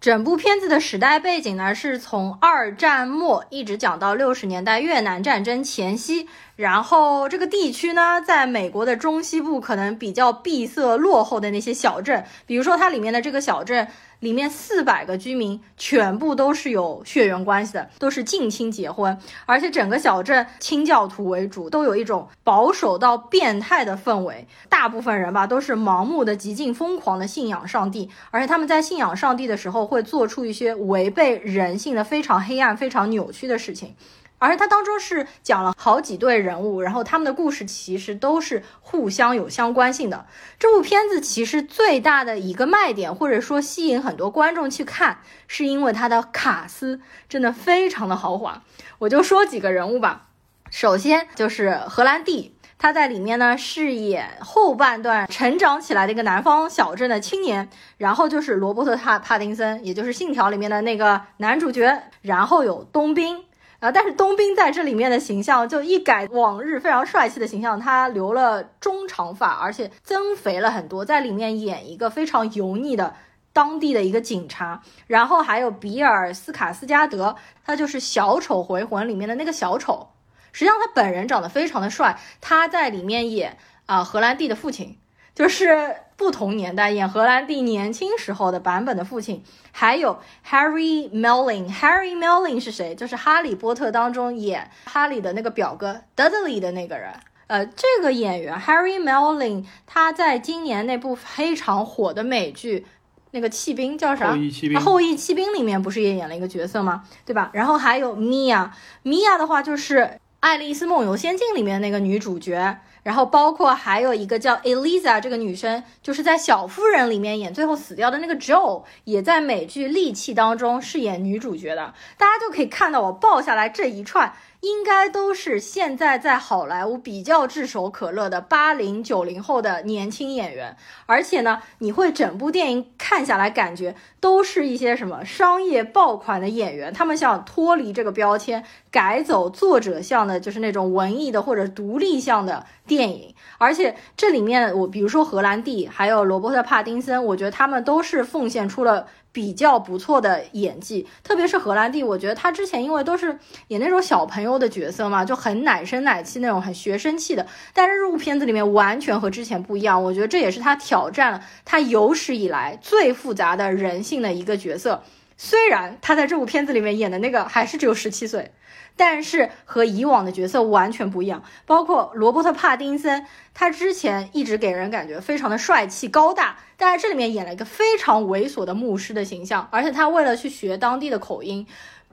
整部片子的时代背景呢，是从二战末一直讲到六十年代越南战争前夕。然后这个地区呢，在美国的中西部可能比较闭塞落后的那些小镇，比如说它里面的这个小镇里面四百个居民全部都是有血缘关系的，都是近亲结婚，而且整个小镇清教徒为主，都有一种保守到变态的氛围。大部分人吧都是盲目的、极尽疯狂的信仰上帝，而且他们在信仰上帝的时候会做出一些违背人性的非常黑暗、非常扭曲的事情。而它当中是讲了好几对人物，然后他们的故事其实都是互相有相关性的。这部片子其实最大的一个卖点，或者说吸引很多观众去看，是因为它的卡斯真的非常的豪华。我就说几个人物吧，首先就是荷兰弟，他在里面呢饰演后半段成长起来的一个南方小镇的青年，然后就是罗伯特·帕帕丁森，也就是《信条》里面的那个男主角，然后有冬兵。啊！但是冬兵在这里面的形象就一改往日非常帅气的形象，他留了中长发，而且增肥了很多，在里面演一个非常油腻的当地的一个警察。然后还有比尔斯卡斯加德，他就是《小丑回魂》里面的那个小丑。实际上他本人长得非常的帅，他在里面演啊荷兰弟的父亲，就是。不同年代演荷兰弟年轻时候的版本的父亲，还有 Harry Melling。Harry Melling 是谁？就是《哈利波特》当中演哈利的那个表哥 Dudley 的那个人。呃，这个演员 Harry Melling，他在今年那部非常火的美剧，那个弃兵叫啥？后裔弃兵。后裔弃兵里面不是也演了一个角色吗？对吧？然后还有 Mia，Mia 的话就是《爱丽丝梦游仙境》里面那个女主角。然后包括还有一个叫 Eliza 这个女生，就是在《小妇人》里面演最后死掉的那个 Joe，也在美剧《利器》当中饰演女主角的。大家就可以看到我报下来这一串。应该都是现在在好莱坞比较炙手可热的八零九零后的年轻演员，而且呢，你会整部电影看下来，感觉都是一些什么商业爆款的演员，他们想脱离这个标签，改走作者向的，就是那种文艺的或者独立向的电影。而且这里面我比如说荷兰弟，还有罗伯特帕丁森，我觉得他们都是奉献出了比较不错的演技，特别是荷兰弟，我觉得他之前因为都是演那种小朋友的角色嘛，就很奶声奶气那种，很学生气的。但是日部片子里面完全和之前不一样，我觉得这也是他挑战了他有史以来最复杂的人性的一个角色。虽然他在这部片子里面演的那个还是只有十七岁。但是和以往的角色完全不一样，包括罗伯特·帕丁森，他之前一直给人感觉非常的帅气高大，但是这里面演了一个非常猥琐的牧师的形象，而且他为了去学当地的口音，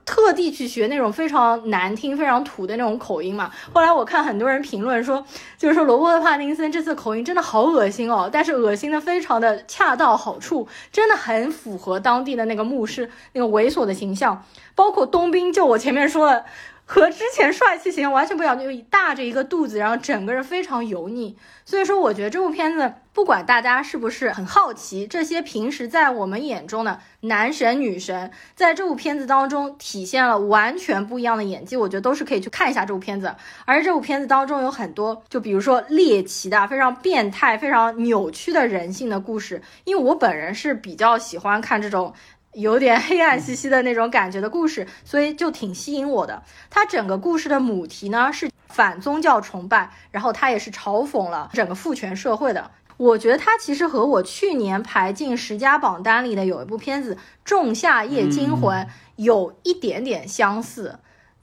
特地去学那种非常难听、非常土的那种口音嘛。后来我看很多人评论说，就是说罗伯特·帕丁森这次口音真的好恶心哦，但是恶心的非常的恰到好处，真的很符合当地的那个牧师那个猥琐的形象。包括冬兵，就我前面说的。和之前帅气形象完全不一样，就大着一个肚子，然后整个人非常油腻。所以说，我觉得这部片子，不管大家是不是很好奇，这些平时在我们眼中的男神女神，在这部片子当中体现了完全不一样的演技，我觉得都是可以去看一下这部片子。而这部片子当中有很多，就比如说猎奇的、非常变态、非常扭曲的人性的故事，因为我本人是比较喜欢看这种。有点黑暗兮兮的那种感觉的故事，所以就挺吸引我的。它整个故事的母题呢是反宗教崇拜，然后它也是嘲讽了整个父权社会的。我觉得它其实和我去年排进十佳榜单里的有一部片子《仲夏夜惊魂》有一点点相似。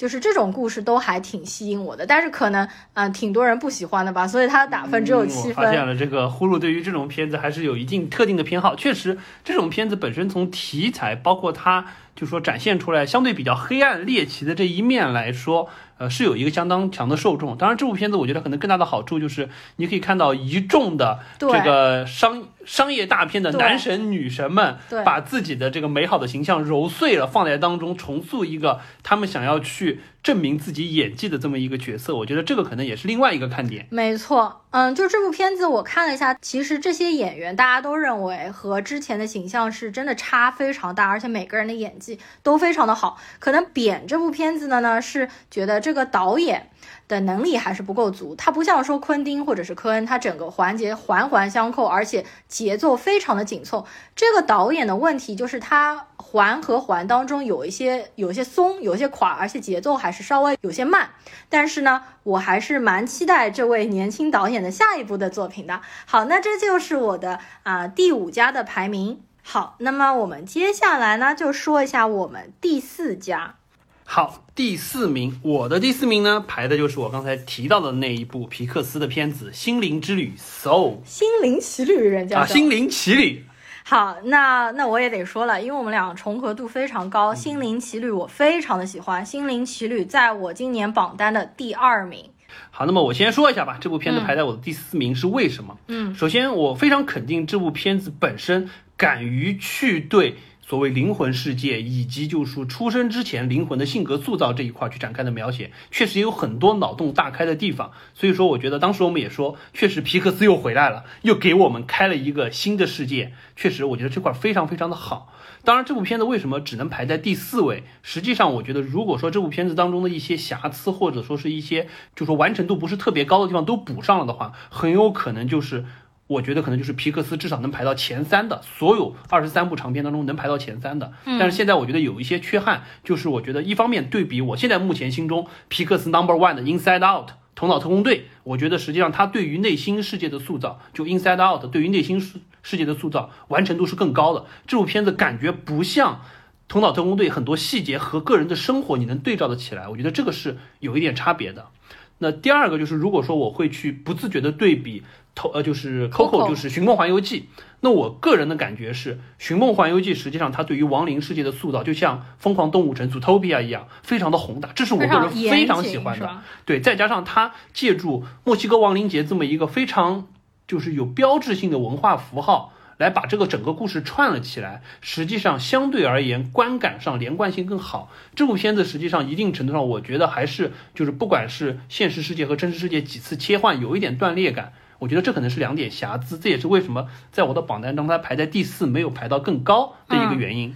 就是这种故事都还挺吸引我的，但是可能嗯挺多人不喜欢的吧，所以它的打分只有七分。发现了这个呼噜对于这种片子还是有一定特定的偏好，确实这种片子本身从题材包括它就说展现出来相对比较黑暗猎奇的这一面来说。呃，是有一个相当强的受众。当然，这部片子我觉得可能更大的好处就是，你可以看到一众的这个商商业大片的男神女神们，把自己的这个美好的形象揉碎了放在当中，重塑一个他们想要去证明自己演技的这么一个角色。我觉得这个可能也是另外一个看点。没错，嗯，就这部片子我看了一下，其实这些演员大家都认为和之前的形象是真的差非常大，而且每个人的演技都非常的好。可能贬这部片子的呢是觉得。这个导演的能力还是不够足，他不像说昆汀或者是科恩，他整个环节环环相扣，而且节奏非常的紧凑。这个导演的问题就是他环和环当中有一些有些松，有些垮，而且节奏还是稍微有些慢。但是呢，我还是蛮期待这位年轻导演的下一部的作品的。好，那这就是我的啊第五家的排名。好，那么我们接下来呢就说一下我们第四家。好，第四名，我的第四名呢，排的就是我刚才提到的那一部皮克斯的片子《心灵之旅》，Soul，心灵奇旅，人家啊，心灵奇旅。好，那那我也得说了，因为我们俩重合度非常高，《心灵奇旅》我非常的喜欢，《心灵奇旅》在我今年榜单的第二名。好，那么我先说一下吧，这部片子排在我的第四名是为什么？嗯，首先我非常肯定这部片子本身敢于去对。所谓灵魂世界，以及就是说出生之前灵魂的性格塑造这一块去展开的描写，确实也有很多脑洞大开的地方。所以说，我觉得当时我们也说，确实皮克斯又回来了，又给我们开了一个新的世界。确实，我觉得这块非常非常的好。当然，这部片子为什么只能排在第四位？实际上，我觉得如果说这部片子当中的一些瑕疵，或者说是一些就说完成度不是特别高的地方都补上了的话，很有可能就是。我觉得可能就是皮克斯至少能排到前三的，所有二十三部长片当中能排到前三的。但是现在我觉得有一些缺憾，就是我觉得一方面对比我现在目前心中皮克斯 Number One 的 Inside Out 头脑特工队，我觉得实际上它对于内心世界的塑造，就 Inside Out 对于内心世世界的塑造完成度是更高的。这部片子感觉不像头脑特工队很多细节和个人的生活你能对照的起来，我觉得这个是有一点差别的。那第二个就是，如果说我会去不自觉的对比。头呃就是 Coco 就是《寻梦环游记》，那我个人的感觉是，《寻梦环游记》实际上它对于亡灵世界的塑造，就像《疯狂动物城》Zootopia 一样，非常的宏大，这是我个人非常喜欢的。对，再加上它借助墨西哥亡灵节这么一个非常就是有标志性的文化符号，来把这个整个故事串了起来，实际上相对而言观感上连贯性更好。这部片子实际上一定程度上，我觉得还是就是不管是现实世界和真实世界几次切换，有一点断裂感。我觉得这可能是两点瑕疵，这也是为什么在我的榜单中它排在第四，没有排到更高的一个原因。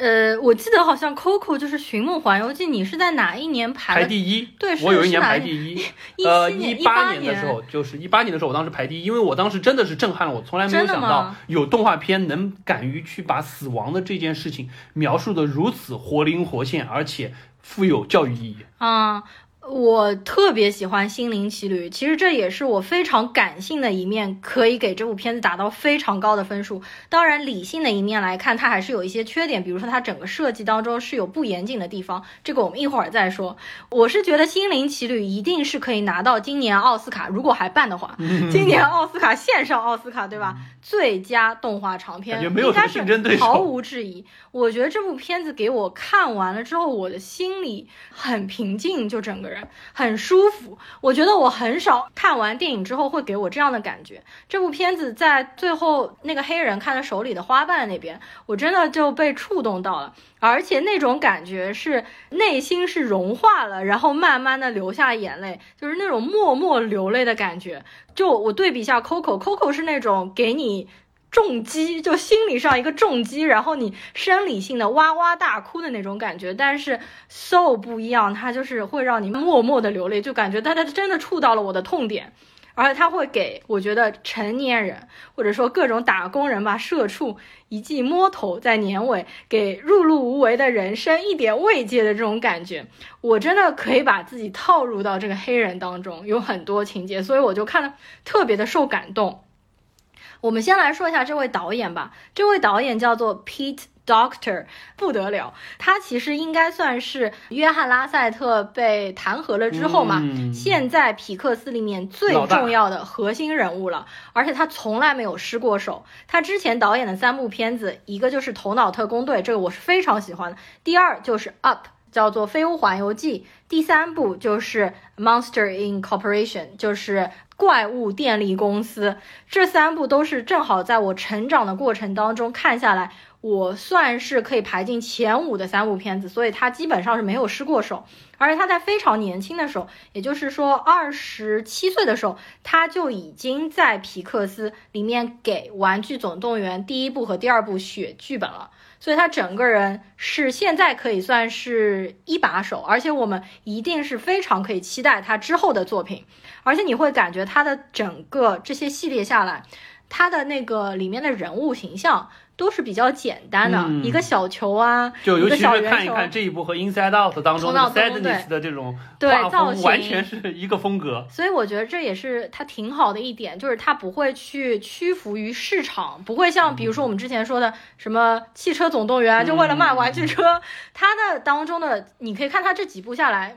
呃，我记得好像 Coco 就是《寻梦环游记》，你是在哪一年排排第一？对，我有一年排第一。呃，一八年的时候，就是一八年的时候，我当时排第一，因为我当时真的是震撼了我，从来没有想到有动画片能敢于去把死亡的这件事情描述的如此活灵活现，而且富有教育意义。啊。我特别喜欢《心灵奇旅》，其实这也是我非常感性的一面，可以给这部片子打到非常高的分数。当然，理性的一面来看，它还是有一些缺点，比如说它整个设计当中是有不严谨的地方，这个我们一会儿再说。我是觉得《心灵奇旅》一定是可以拿到今年奥斯卡，如果还办的话，今年奥斯卡线上奥斯卡，对吧？最佳动画长片应该是毫无质疑。我觉得这部片子给我看完了之后，我的心里很平静，就整个很舒服。我觉得我很少看完电影之后会给我这样的感觉。这部片子在最后那个黑人看他手里的花瓣那边，我真的就被触动到了，而且那种感觉是内心是融化了，然后慢慢的流下眼泪，就是那种默默流泪的感觉。就我对比一下，Coco，Coco 是那种给你重击，就心理上一个重击，然后你生理性的哇哇大哭的那种感觉。但是 So 不一样，它就是会让你默默的流泪，就感觉它它真的触到了我的痛点。而且他会给我觉得成年人或者说各种打工人吧，社畜一记摸头，在年尾给碌碌无为的人生一点慰藉的这种感觉，我真的可以把自己套入到这个黑人当中，有很多情节，所以我就看了特别的受感动。我们先来说一下这位导演吧，这位导演叫做 Pete。Doctor 不得了，他其实应该算是约翰拉塞特被弹劾了之后嘛，现在皮克斯里面最重要的核心人物了。而且他从来没有失过手。他之前导演的三部片子，一个就是《头脑特工队》，这个我是非常喜欢的；第二就是《Up》，叫做《飞屋环游记》；第三部就是《Monster Incorporation》，就是怪物电力公司。这三部都是正好在我成长的过程当中看下来。我算是可以排进前五的三部片子，所以他基本上是没有失过手。而且他在非常年轻的时候，也就是说二十七岁的时候，他就已经在皮克斯里面给《玩具总动员》第一部和第二部写剧本了。所以他整个人是现在可以算是一把手，而且我们一定是非常可以期待他之后的作品。而且你会感觉他的整个这些系列下来，他的那个里面的人物形象。都是比较简单的，一个小球啊，就尤其是看一看这一部和 Inside Out 当中的 Sadness 的这种画风，完全是一个风格。所以我觉得这也是它挺好的一点，就是它不会去屈服于市场，不会像比如说我们之前说的什么汽车总动员，就为了卖玩具车，它的当中的你可以看它这几部下来。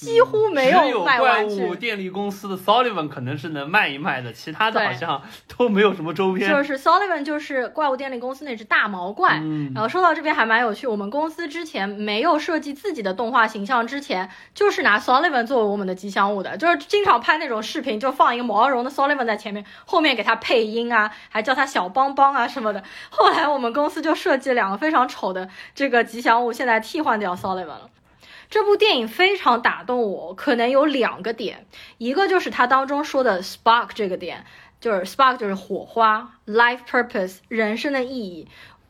几乎没有卖玩具。怪物电力公司的 Sullivan 可能是能卖一卖的，其他的好像都没有什么周边。就是 Sullivan 就是怪物电力公司那只大毛怪。嗯。然后说到这边还蛮有趣，我们公司之前没有设计自己的动画形象之前，就是拿 Sullivan 作为我们的吉祥物的，就是经常拍那种视频，就放一个毛茸的 Sullivan 在前面，后面给他配音啊，还叫他小邦邦啊什么的。后来我们公司就设计了两个非常丑的这个吉祥物，现在替换掉 Sullivan 了。这部电影非常打动我，可能有两个点，一个就是它当中说的 spark 这个点，就是 spark 就是火花，life purpose 人生的意义，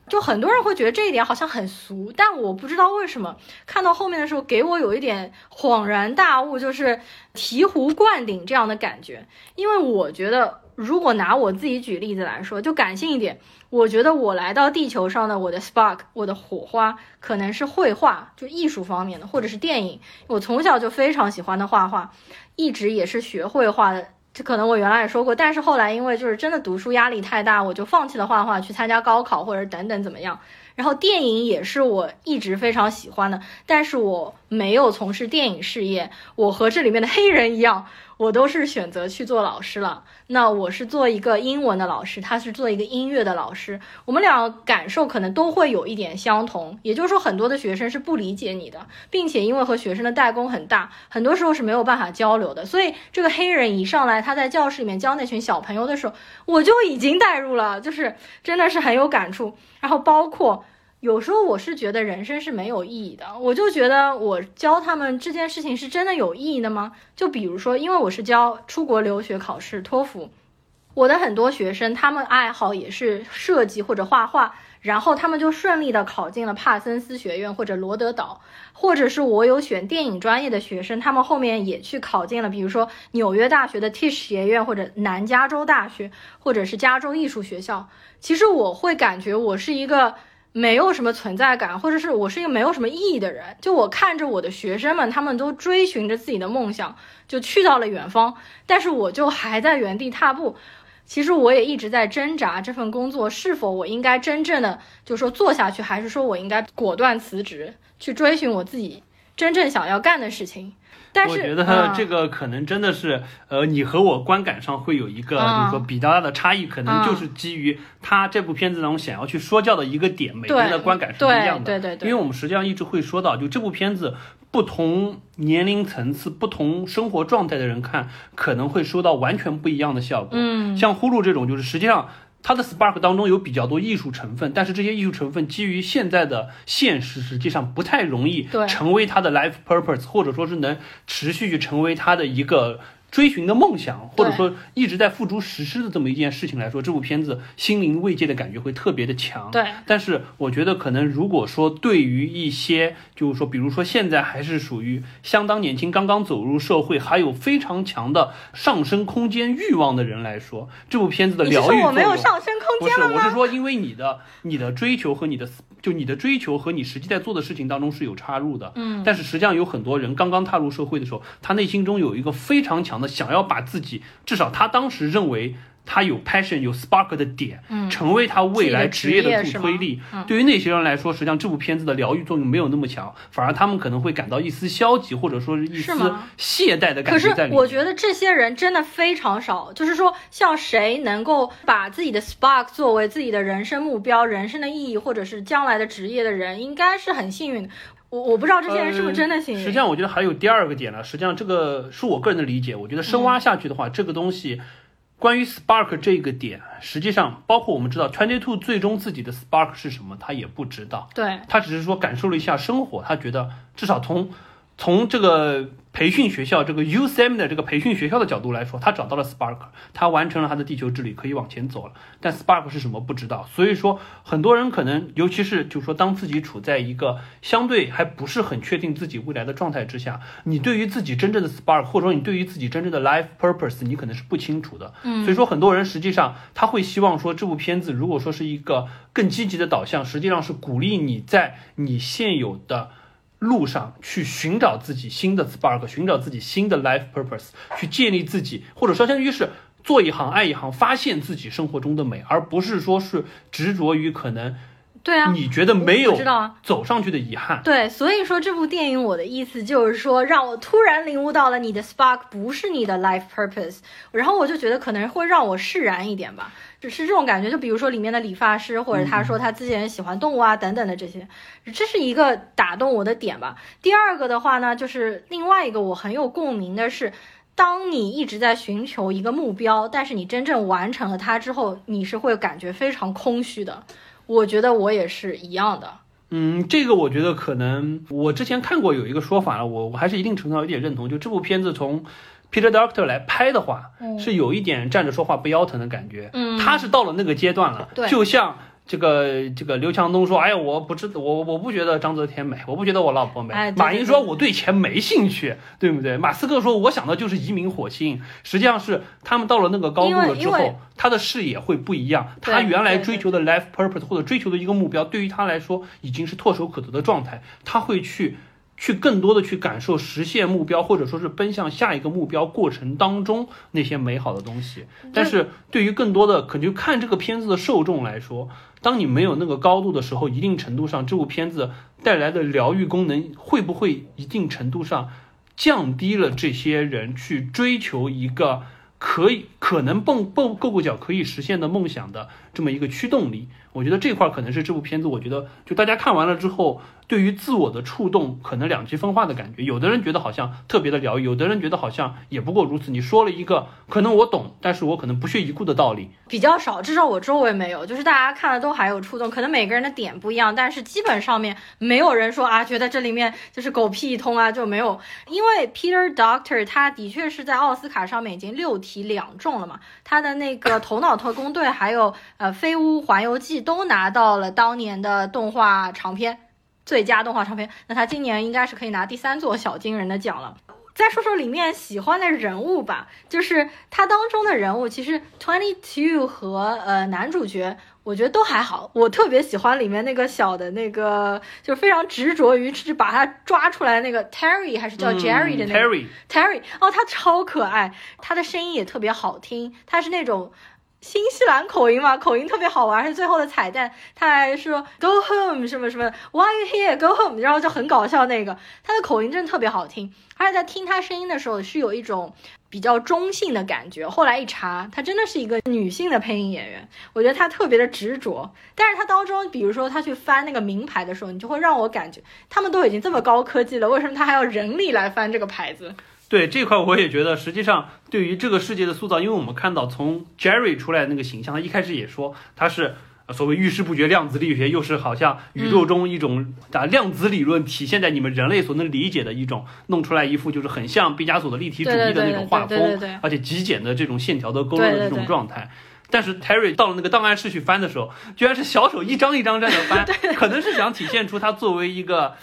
就很多人会觉得这一点好像很俗，但我不知道为什么看到后面的时候给我有一点恍然大悟，就是醍醐灌顶这样的感觉，因为我觉得如果拿我自己举例子来说，就感性一点。我觉得我来到地球上的我的 spark，我的火花可能是绘画，就艺术方面的，或者是电影。我从小就非常喜欢的画画，一直也是学绘画的。这可能我原来也说过，但是后来因为就是真的读书压力太大，我就放弃了画画，去参加高考或者等等怎么样。然后电影也是我一直非常喜欢的，但是我没有从事电影事业。我和这里面的黑人一样。我都是选择去做老师了。那我是做一个英文的老师，他是做一个音乐的老师。我们俩感受可能都会有一点相同，也就是说，很多的学生是不理解你的，并且因为和学生的代沟很大，很多时候是没有办法交流的。所以这个黑人一上来，他在教室里面教那群小朋友的时候，我就已经带入了，就是真的是很有感触。然后包括。有时候我是觉得人生是没有意义的，我就觉得我教他们这件事情是真的有意义的吗？就比如说，因为我是教出国留学考试托福，我的很多学生他们爱好也是设计或者画画，然后他们就顺利的考进了帕森斯学院或者罗德岛，或者是我有选电影专业的学生，他们后面也去考进了，比如说纽约大学的 Tisch 学院或者南加州大学，或者是加州艺术学校。其实我会感觉我是一个。没有什么存在感，或者是我是一个没有什么意义的人。就我看着我的学生们，他们都追寻着自己的梦想，就去到了远方，但是我就还在原地踏步。其实我也一直在挣扎，这份工作是否我应该真正的就是说做下去，还是说我应该果断辞职，去追寻我自己真正想要干的事情。但是我觉得这个可能真的是，呃，你和我观感上会有一个，就是说比较大的差异，可能就是基于他这部片子当中想要去说教的一个点，每个人的观感是不一样的。对对对。因为我们实际上一直会说到，就这部片子不同年龄层次、不同生活状态的人看，可能会收到完全不一样的效果。嗯。像呼噜这种，就是实际上。它的 Spark 当中有比较多艺术成分，但是这些艺术成分基于现在的现实，实际上不太容易成为它的 life purpose，或者说是能持续去成为它的一个。追寻的梦想，或者说一直在付诸实施的这么一件事情来说，这部片子心灵慰藉的感觉会特别的强。对，但是我觉得可能如果说对于一些，就是说，比如说现在还是属于相当年轻，刚刚走入社会，还有非常强的上升空间欲望的人来说，这部片子的疗愈作用，我没有上升空间不是，我是说，因为你的你的追求和你的。就你的追求和你实际在做的事情当中是有插入的，嗯，但是实际上有很多人刚刚踏入社会的时候，他内心中有一个非常强的想要把自己，至少他当时认为。他有 passion 有 spark 的点，嗯，成为他未来职业的助推力。嗯，对于那些人来说，实际上这部片子的疗愈作用没有那么强，反而他们可能会感到一丝消极，或者说是一丝懈怠的感觉在里面。可是我觉得这些人真的非常少，就是说像谁能够把自己的 spark 作为自己的人生目标、人生的意义，或者是将来的职业的人，应该是很幸运的。我我不知道这些人是不是真的幸运。实际上，我觉得还有第二个点呢。实际上，这个是我个人的理解。我觉得深挖下去的话，这个东西。关于 Spark 这个点，实际上包括我们知道 Twenty Two 最终自己的 Spark 是什么，他也不知道。对，他只是说感受了一下生活，他觉得至少从从这个。培训学校这个 UCM 的这个培训学校的角度来说，他找到了 Spark，他完成了他的地球之旅，可以往前走了。但 Spark 是什么不知道，所以说很多人可能，尤其是就是说，当自己处在一个相对还不是很确定自己未来的状态之下，你对于自己真正的 Spark，或者说你对于自己真正的 Life Purpose，你可能是不清楚的。嗯，所以说很多人实际上他会希望说，这部片子如果说是一个更积极的导向，实际上是鼓励你在你现有的。路上去寻找自己新的 spark，寻找自己新的 life purpose，去建立自己，或者说相当于是做一行爱一行，发现自己生活中的美，而不是说是执着于可能。对啊，你觉得没有知道啊走上去的遗憾？对，所以说这部电影我的意思就是说，让我突然领悟到了你的 spark 不是你的 life purpose，然后我就觉得可能会让我释然一点吧，只是这种感觉。就比如说里面的理发师，或者他说他自己人喜欢动物啊等等的这些，这是一个打动我的点吧。第二个的话呢，就是另外一个我很有共鸣的是，当你一直在寻求一个目标，但是你真正完成了它之后，你是会感觉非常空虚的。我觉得我也是一样的。嗯，这个我觉得可能我之前看过有一个说法了，我我还是一定程度上有点认同。就这部片子从 Peter Doctor 来拍的话，是有一点站着说话不腰疼的感觉。嗯，他是到了那个阶段了，对，就像。这个这个刘强东说：“哎呀，我不知我我不觉得章泽天美，我不觉得我老婆美。”马云说：“我对钱没兴趣，对不对？”马斯克说：“我想的就是移民火星。”实际上是他们到了那个高度了之后，他的视野会不一样。他原来追求的 life purpose 或者追求的一个目标，对于他来说已经是唾手可得的状态。他会去。去更多的去感受实现目标，或者说是奔向下一个目标过程当中那些美好的东西。但是对于更多的可能看这个片子的受众来说，当你没有那个高度的时候，一定程度上这部片子带来的疗愈功能会不会一定程度上降低了这些人去追求一个可以可能蹦蹦够够脚可以实现的梦想的这么一个驱动力？我觉得这块可能是这部片子，我觉得就大家看完了之后。对于自我的触动，可能两极分化的感觉。有的人觉得好像特别的疗愈，有的人觉得好像也不过如此。你说了一个可能我懂，但是我可能不屑一顾的道理，比较少，至少我周围没有。就是大家看了都还有触动，可能每个人的点不一样，但是基本上面没有人说啊，觉得这里面就是狗屁一通啊，就没有。因为 Peter Doctor 他的确是在奥斯卡上面已经六提两中中了嘛，他的那个头脑特工队还有呃《飞屋环游记》都拿到了当年的动画长片最佳动画长片，那他今年应该是可以拿第三座小金人的奖了。再说说里面喜欢的人物吧，就是他当中的人物，其实 Twenty Two 和呃男主角，我觉得都还好。我特别喜欢里面那个小的那个，就非常执着于是把他抓出来那个 Terry 还是叫 Jerry 的那个 Terry Terry，哦，他超可爱，他的声音也特别好听，他是那种。新西兰口音嘛，口音特别好玩，是最后的彩蛋。他还说 “Go home” 什么什么，“Why you here? Go home”，然后就很搞笑。那个他的口音真的特别好听，而且在听他声音的时候是有一种比较中性的感觉。后来一查，她真的是一个女性的配音演员。我觉得她特别的执着，但是她当中，比如说她去翻那个名牌的时候，你就会让我感觉他们都已经这么高科技了，为什么他还要人力来翻这个牌子？对这块，我也觉得，实际上对于这个世界的塑造，因为我们看到从 Jerry 出来的那个形象，他一开始也说他是所谓遇事不决量子力学，又是好像宇宙中一种啊量子理论体现在你们人类所能理解的一种，弄出来一副就是很像毕加索的立体主义的那种画风，而且极简的这种线条的勾勒的这种状态。但是 Terry 到了那个档案室去翻的时候，居然是小手一张一张在那翻，<laughs> 可能是想体现出他作为一个 <laughs>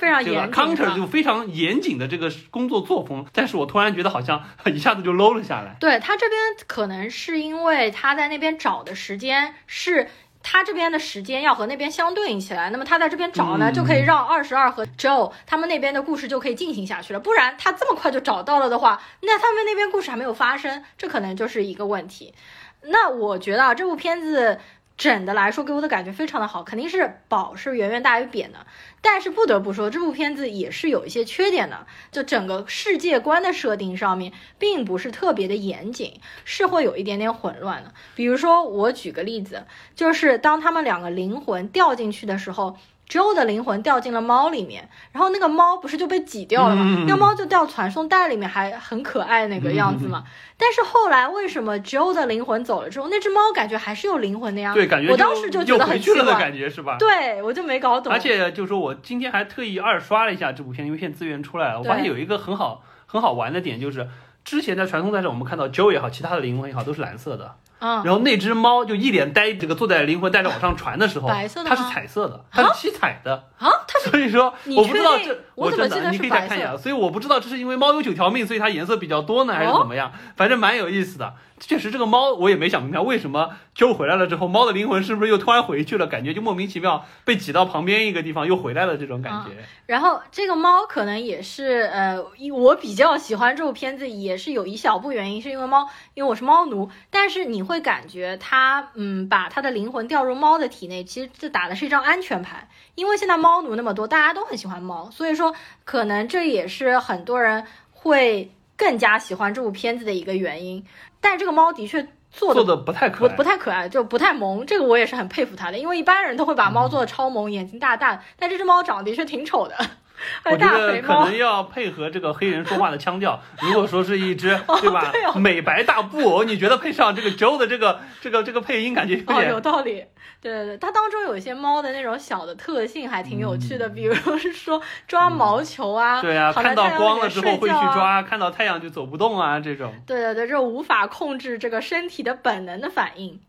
counter 就非常严谨的这个工作作风。但是我突然觉得好像 <laughs> 一下子就 low 了下来。对他这边可能是因为他在那边找的时间是他这边的时间要和那边相对应起来，那么他在这边找呢，就可以让二十二和 Joe 他们那边的故事就可以进行下去了。不然他这么快就找到了的话，那他们那边故事还没有发生，这可能就是一个问题。那我觉得啊，这部片子整的来说给我的感觉非常的好，肯定是褒是远远大于贬的。但是不得不说，这部片子也是有一些缺点的，就整个世界观的设定上面并不是特别的严谨，是会有一点点混乱的。比如说，我举个例子，就是当他们两个灵魂掉进去的时候。Joe 的灵魂掉进了猫里面，然后那个猫不是就被挤掉了吗？那个猫就掉传送带里面，还很可爱那个样子嘛。但是后来为什么 Joe 的灵魂走了之后，那只猫感觉还是有灵魂的呀？对，感觉我当时就觉得很奇怪的感觉是吧？对，我就没搞懂。而且就是说我今天还特意二刷了一下这部片，因为现在资源出来了，我发现有一个很好很好玩的点，就是之前在传送带上我们看到 Joe 也好，其他的灵魂也好，都是蓝色的。嗯，然后那只猫就一脸呆，这个坐在灵魂带着往上传的时候，白色的它是彩色的，它是七彩的啊。它 <laughs> 所以说我不知道这，我真的你可以再看一下。所以我不知道这是因为猫有九条命，所以它颜色比较多呢，还是怎么样？反正蛮有意思的。确实，这个猫我也没想明白，为什么救回来了之后，猫的灵魂是不是又突然回去了？感觉就莫名其妙被挤到旁边一个地方又回来了这种感觉。然后这个猫可能也是呃，我比较喜欢这部片子，也是有一小部原因，是因为猫，因为我是猫奴。但是你会感觉它，嗯，把它的灵魂掉入猫的体内，其实这打的是一张安全牌。因为现在猫奴那么多，大家都很喜欢猫，所以说可能这也是很多人会更加喜欢这部片子的一个原因。但是这个猫的确做的不太可爱，不太可爱，就不太萌。这个我也是很佩服它的，因为一般人都会把猫做的超萌，眼睛大大，但这只猫长得的确挺丑的。<laughs> 我觉得可能要配合这个黑人说话的腔调。<laughs> 如果说是一只对吧美白大布偶，你觉得配上这个 Joe 的这个这个这个配音，感觉有点有道理。对对对，它当中有一些猫的那种小的特性还挺有趣的，比如是说抓毛球啊，对啊，看到光了之后会去抓，看到太阳就走不动啊，这种。对对对，这无法控制这个身体的本能的反应。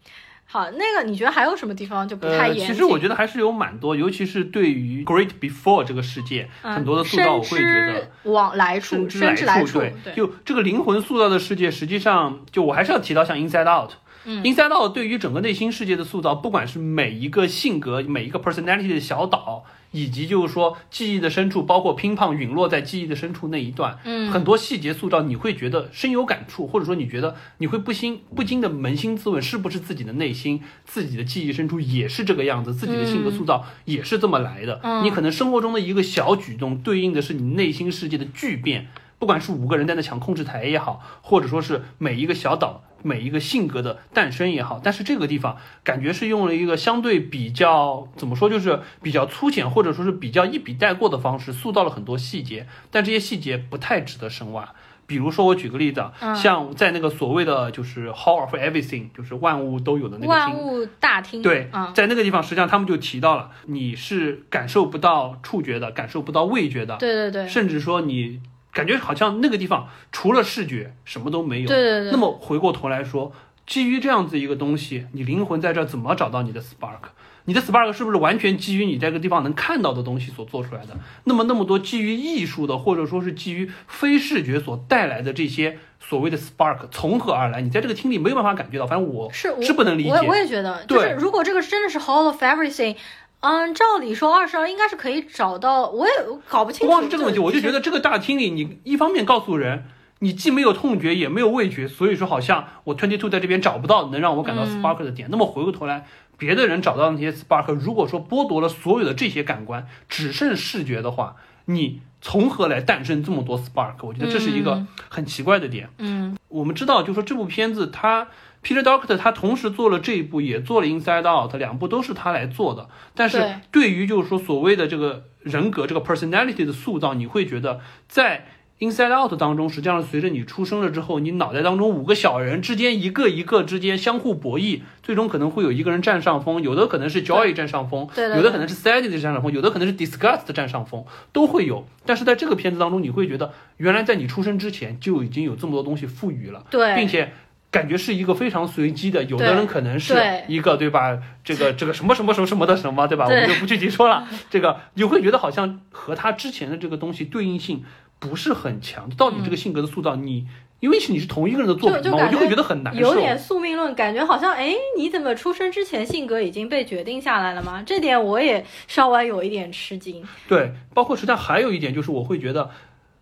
好，那个你觉得还有什么地方就不太严？其实我觉得还是有蛮多，尤其是对于 Great Before 这个世界，很多的塑造我会觉得往来处，甚至来处，对，就这个灵魂塑造的世界，实际上就我还是要提到像 Inside Out。Inside Out 对于整个内心世界的塑造，不管是每一个性格、每一个 personality 的小岛，以及就是说记忆的深处，包括乒乓陨落在记忆的深处那一段，嗯，很多细节塑造，你会觉得深有感触，或者说你觉得你会不心不禁的扪心自问，是不是自己的内心、自己的记忆深处也是这个样子，自己的性格塑造也是这么来的？你可能生活中的一个小举动，对应的是你内心世界的巨变。不管是五个人在那抢控制台也好，或者说是每一个小岛。每一个性格的诞生也好，但是这个地方感觉是用了一个相对比较怎么说，就是比较粗浅或者说是比较一笔带过的方式，塑造了很多细节，但这些细节不太值得深挖。比如说，我举个例子，像在那个所谓的就是 Hall of Everything，就是万物都有的那个万物大厅，对，在那个地方，实际上他们就提到了，你是感受不到触觉的，感受不到味觉的，对对对，甚至说你。感觉好像那个地方除了视觉什么都没有。对对对。那么回过头来说，基于这样子一个东西，你灵魂在这怎么找到你的 spark？你的 spark 是不是完全基于你这个地方能看到的东西所做出来的？那么那么多基于艺术的，或者说是基于非视觉所带来的这些所谓的 spark 从何而来？你在这个厅里没有办法感觉到，反正我是是不能理解。我我也觉得，就是如果这个真的是 Hall of Everything，嗯，照理说二十二应该是可以找到，我也搞不清楚。光是这个问题，我就觉得这个大厅里，你一方面告诉人。你既没有痛觉，也没有味觉，所以说好像我 twenty two 在这边找不到能让我感到 spark 的点。那么回过头来，别的人找到那些 spark，如果说剥夺了所有的这些感官，只剩视觉的话，你从何来诞生这么多 spark？我觉得这是一个很奇怪的点。嗯，我们知道，就说这部片子，他 Peter Doctor 他同时做了这一部，也做了 Inside Out，两部都是他来做的。但是对于就是说所谓的这个人格、这个 personality 的塑造，你会觉得在。Inside Out 当中，实际上随着你出生了之后，你脑袋当中五个小人之间一个一个之间相互博弈，最终可能会有一个人占上风，有的可能是 Joy 占上风，有的可能是 Sadness 占上风，有的可能是 Disgust 占上风，都会有。但是在这个片子当中，你会觉得原来在你出生之前就已经有这么多东西赋予了，对，并且感觉是一个非常随机的，有的人可能是一个对吧？这个这个什么什么什么什么的什么对吧？我们就不具体说了。这个你会觉得好像和他之前的这个东西对应性。不是很强，到底这个性格的塑造，你因为是你是同一个人的作品嘛，我就会觉得很难受。有点宿命论，感觉好像哎，你怎么出生之前性格已经被决定下来了吗？这点我也稍微有一点吃惊。对，包括实际上还有一点就是，我会觉得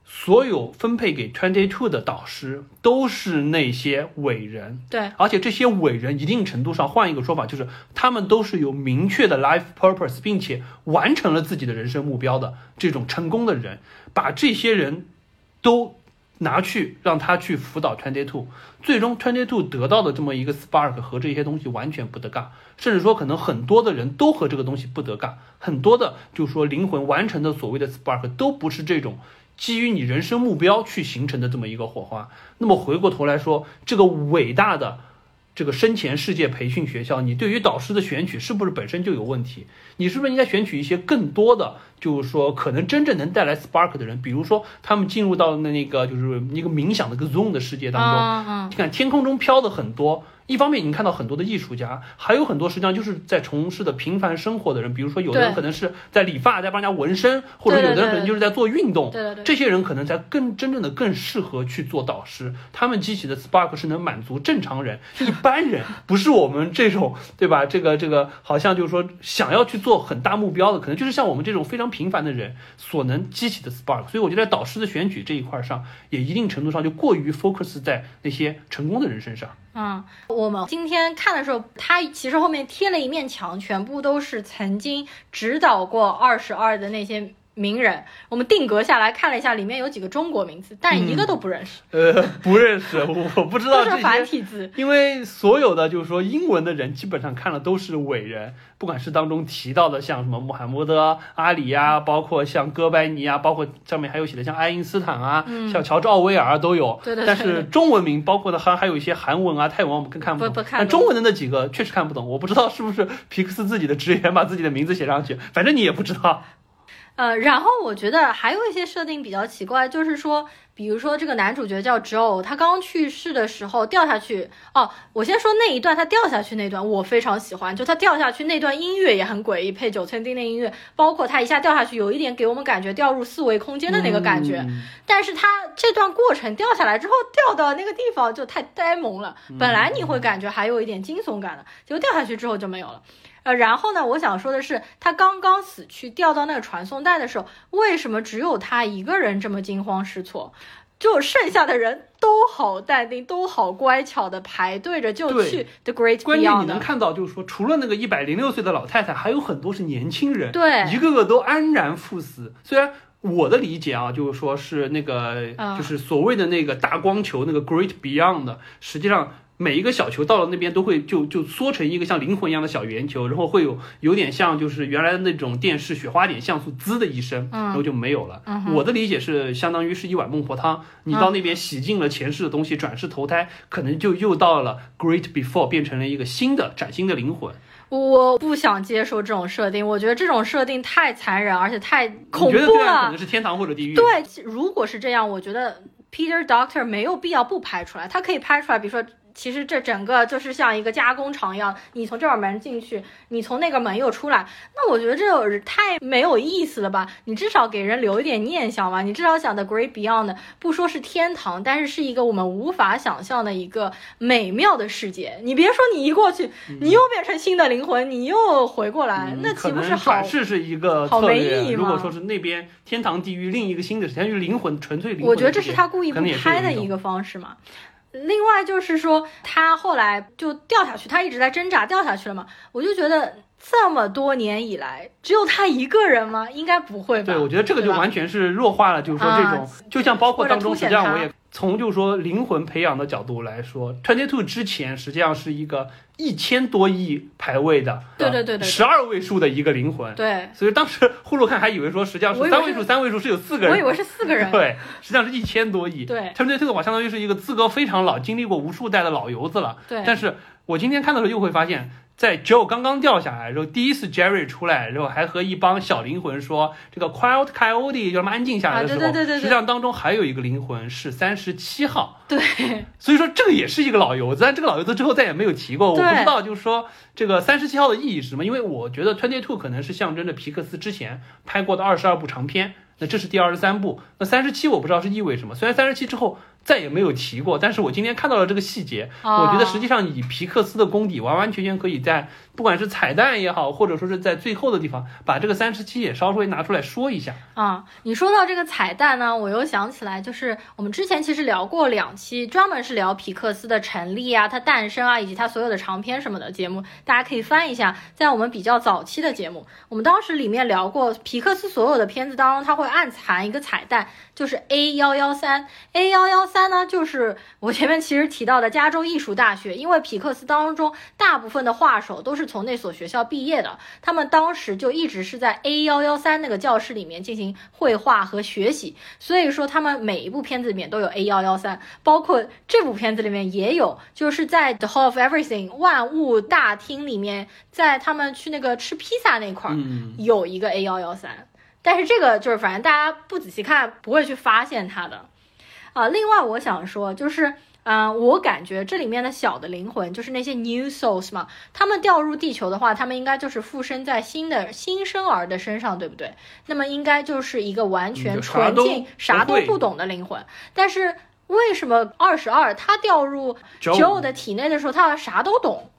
所有分配给 Twenty Two 的导师都是那些伟人。对，而且这些伟人一定程度上，换一个说法就是，他们都是有明确的 life purpose，并且完成了自己的人生目标的这种成功的人。把这些人都拿去让他去辅导 Twenty Two，最终 Twenty Two 得到的这么一个 Spark 和这些东西完全不得干，甚至说可能很多的人都和这个东西不得干，很多的就是说灵魂完成的所谓的 Spark 都不是这种基于你人生目标去形成的这么一个火花。那么回过头来说，这个伟大的。这个生前世界培训学校，你对于导师的选取是不是本身就有问题？你是不是应该选取一些更多的，就是说可能真正能带来 spark 的人？比如说他们进入到那那个就是一个冥想的个 zone 的世界当中，你看天空中飘的很多。一方面，你看到很多的艺术家，还有很多实际上就是在从事的平凡生活的人，比如说有的人可能是在理发，在帮人家纹身，或者有的人可能就是在做运动。对对对，这些人可能才更真正的更适合去做导师。他们激起的 spark 是能满足正常人、一般人，不是我们这种，对吧？这个这个好像就是说想要去做很大目标的，可能就是像我们这种非常平凡的人所能激起的 spark。所以我觉得导师的选举这一块上，也一定程度上就过于 focus 在那些成功的人身上。嗯，我们今天看的时候，他其实后面贴了一面墙，全部都是曾经指导过二十二的那些。名人，我们定格下来看了一下，里面有几个中国名字，但一个都不认识。呃，不认识，我 <laughs> 不知道这是繁体字。因为所有的就是说英文的人，基本上看了都是伟人，不管是当中提到的像什么穆罕默德、阿里呀，包括像哥白尼啊，包括上面还有写的像爱因斯坦啊，像乔治奥威尔都有。对对。但是中文名，包括的还还有一些韩文啊、泰文，我们更看不懂。不不看。但中文的那几个确实看不懂，我不知道是不是皮克斯自己的职员把自己的名字写上去，反正你也不知道。呃，然后我觉得还有一些设定比较奇怪，就是说，比如说这个男主角叫 Joe，他刚去世的时候掉下去。哦，我先说那一段他掉下去那段，我非常喜欢，就他掉下去那段音乐也很诡异，配九千丁的音乐，包括他一下掉下去，有一点给我们感觉掉入四维空间的那个感觉。但是他这段过程掉下来之后，掉到那个地方就太呆萌了。本来你会感觉还有一点惊悚感的，结果掉下去之后就没有了。呃，然后呢？我想说的是，他刚刚死去掉到那个传送带的时候，为什么只有他一个人这么惊慌失措？就剩下的人都好淡定，都好乖巧的排队着就去 The Great Beyond。关键你能看到，就是说，除了那个一百零六岁的老太太，还有很多是年轻人，对，一个个都安然赴死。虽然我的理解啊，就是说是那个，就是所谓的那个大光球那个 Great Beyond，实际上。每一个小球到了那边都会就就缩成一个像灵魂一样的小圆球，然后会有有点像就是原来的那种电视雪花点像素滋的一声，然后就没有了。我的理解是相当于是一碗孟婆汤，你到那边洗净了前世的东西，转世投胎，可能就又到了 Great Before，变成了一个新的崭新的灵魂。我不想接受这种设定，我觉得这种设定太残忍，而且太恐怖了。可能是天堂或者地狱。对，如果是这样，我觉得 Peter Doctor 没有必要不拍出来，他可以拍出来，比如说。其实这整个就是像一个加工厂一样，你从这儿门进去，你从那个门又出来，那我觉得这太没有意思了吧？你至少给人留一点念想吧，你至少想的 Great Beyond，不说是天堂，但是是一个我们无法想象的一个美妙的世界。你别说你一过去，你又变成新的灵魂，你又回过来，那岂不是好？转世是一个好没意义吗？如果说是那边天堂地狱另一个新的，相当于灵魂纯粹灵魂，我觉得这是他故意不拍的一个方式嘛。另外就是说，他后来就掉下去，他一直在挣扎，掉下去了嘛。我就觉得这么多年以来，只有他一个人吗？应该不会吧？对，我觉得这个就完全是弱化了，就是说这种，就像包括当中，实际上我也。从就是说灵魂培养的角度来说，Twenty Two 之前实际上是一个一千多亿排位的，对对对对，十二位数的一个灵魂，对，所以当时呼噜看还以为说实际上是三位数，三位数是有四个人，我以为是四个人，对，实际上是一千多亿，对，Twenty Two 的话相当于是一个资格非常老、经历过无数代的老油子了，对，但是我今天看的时候又会发现。在 Joe 刚刚掉下来之后，第一次 Jerry 出来，然后还和一帮小灵魂说这个 Quiet Coyote 叫他们安静下来的时候，实际上当中还有一个灵魂是三十七号。对，所以说这个也是一个老油子，但这个老油子之后再也没有提过。我不知道就是说这个三十七号的意义是什么，因为我觉得 Twenty Two 可能是象征着皮克斯之前拍过的二十二部长片，那这是第二十三部，那三十七我不知道是意味什么。虽然三十七之后。再也没有提过，但是我今天看到了这个细节，我觉得实际上以皮克斯的功底，完完全全可以在不管是彩蛋也好，或者说是在最后的地方，把这个三十七也稍微拿出来说一下啊。你说到这个彩蛋呢，我又想起来，就是我们之前其实聊过两期，专门是聊皮克斯的成立啊、它诞生啊，以及它所有的长篇什么的节目，大家可以翻一下，在我们比较早期的节目，我们当时里面聊过皮克斯所有的片子当中，它会暗藏一个彩蛋，就是 A 幺幺三 A 幺幺。三呢，就是我前面其实提到的加州艺术大学，因为皮克斯当中大部分的画手都是从那所学校毕业的，他们当时就一直是在 A 幺幺三那个教室里面进行绘画和学习，所以说他们每一部片子里面都有 A 幺幺三，包括这部片子里面也有，就是在 The Hall of Everything 万物大厅里面，在他们去那个吃披萨那块儿有一个 A 幺幺三，但是这个就是反正大家不仔细看不会去发现它的。啊，另外我想说，就是，嗯，我感觉这里面的小的灵魂，就是那些 new souls 嘛，他们掉入地球的话，他们应该就是附身在新的新生儿的身上，对不对？那么应该就是一个完全纯净、啥都不懂的灵魂。但是为什么二十二他掉入 Joe 的体内的时候，他啥都懂？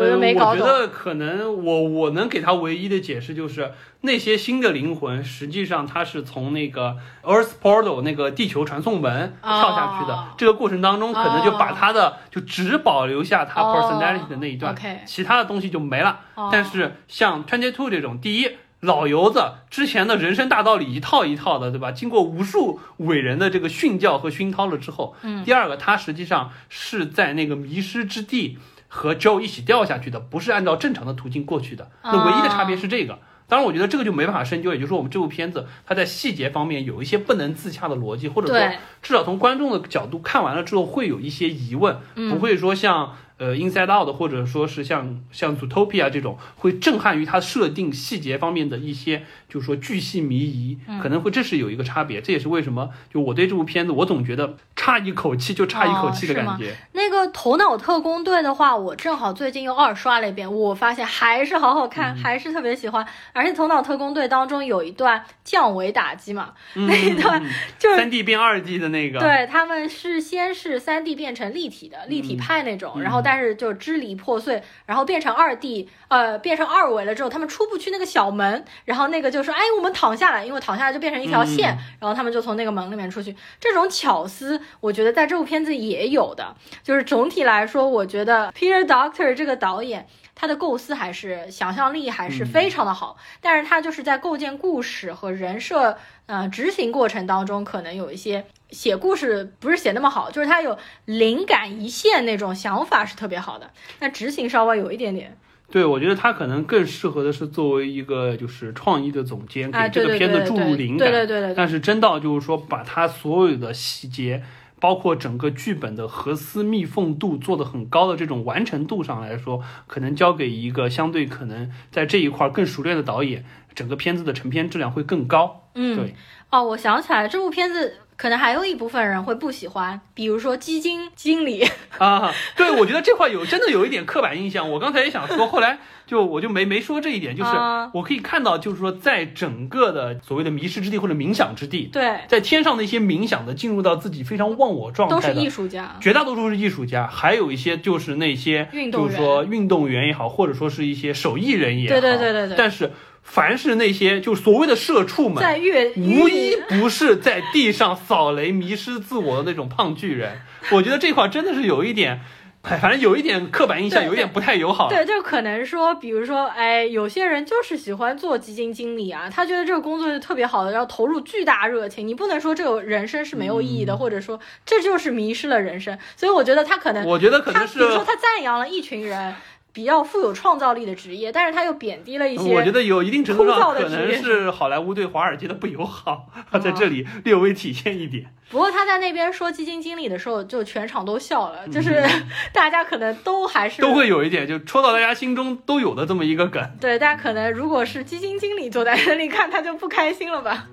我没搞懂。我觉得可能我我能给他唯一的解释就是。那些新的灵魂，实际上他是从那个 Earth Portal 那个地球传送门跳下去的。这个过程当中，可能就把他的就只保留下他 personality 的那一段，其他的东西就没了。但是像 Twenty Two 这种，第一老油子之前的人生大道理一套一套的，对吧？经过无数伟人的这个训教和熏陶了之后，嗯。第二个，他实际上是在那个迷失之地和 Joe 一起掉下去的，不是按照正常的途径过去的。那唯一的差别是这个。当然，我觉得这个就没办法深究，也就是说，我们这部片子它在细节方面有一些不能自洽的逻辑，或者说至少从观众的角度看完了之后会有一些疑问，不会说像。呃，Inside Out 或者说是像像 Zootopia 这种，会震撼于它设定细节方面的一些，就是说巨细靡遗，可能会这是有一个差别。这也是为什么就我对这部片子，我总觉得差一口气就差一口气的感觉。那个头脑特工队的话，我正好最近又二刷了一遍，我发现还是好好看，还是特别喜欢。而且头脑特工队当中有一段降维打击嘛，<laughs> 那一段就是三 D 变二 D 的那个，对他们是先是三 D 变成立体的立体派那种，然后但。但是就支离破碎，然后变成二 D，呃，变成二维了之后，他们出不去那个小门，然后那个就说，哎，我们躺下来，因为躺下来就变成一条线，然后他们就从那个门里面出去。这种巧思，我觉得在这部片子也有的。就是总体来说，我觉得 Peter Doctor 这个导演，他的构思还是想象力还是非常的好，但是他就是在构建故事和人设，呃，执行过程当中可能有一些。写故事不是写那么好，就是他有灵感一现那种想法是特别好的，但执行稍微有一点点。对，我觉得他可能更适合的是作为一个就是创意的总监，给这个片子注入灵感。对对对对。但是真到就是说把他所有的细节，包括整个剧本的核丝密缝度做得很高的这种完成度上来说，可能交给一个相对可能在这一块更熟练的导演，整个片子的成片质量会更高。嗯，对。哦，我想起来这部片子。可能还有一部分人会不喜欢，比如说基金经理 <laughs> 啊。对，我觉得这块有真的有一点刻板印象。我刚才也想说，后来就我就没没说这一点，就是我可以看到，就是说在整个的所谓的迷失之地或者冥想之地，对，在天上那些冥想的进入到自己非常忘我状态的，都是艺术家，绝大多数是艺术家，还有一些就是那些就是说运动员也好，或者说是一些手艺人也好，对对对对对，但是。凡是那些就所谓的社畜们，在越无一不是在地上扫雷、迷失自我的那种胖巨人。我觉得这块真的是有一点，哎，反正有一点刻板印象，有点不太友好。对，就可能说，比如说，哎，有些人就是喜欢做基金经理啊，他觉得这个工作是特别好的，要投入巨大热情。你不能说这个人生是没有意义的，或者说这就是迷失了人生。所以我觉得他可能，我觉得可能是，比如说他赞扬了一群人。比较富有创造力的职业，但是他又贬低了一些。我觉得有一定程度上可能是好莱坞对华尔街的不友好，<laughs> 在这里略微体现一点。不过他在那边说基金经理的时候，就全场都笑了，就是 <laughs> 大家可能都还是都会有一点，就戳到大家心中都有的这么一个梗。对，大家可能如果是基金经理坐在那里看，他就不开心了吧？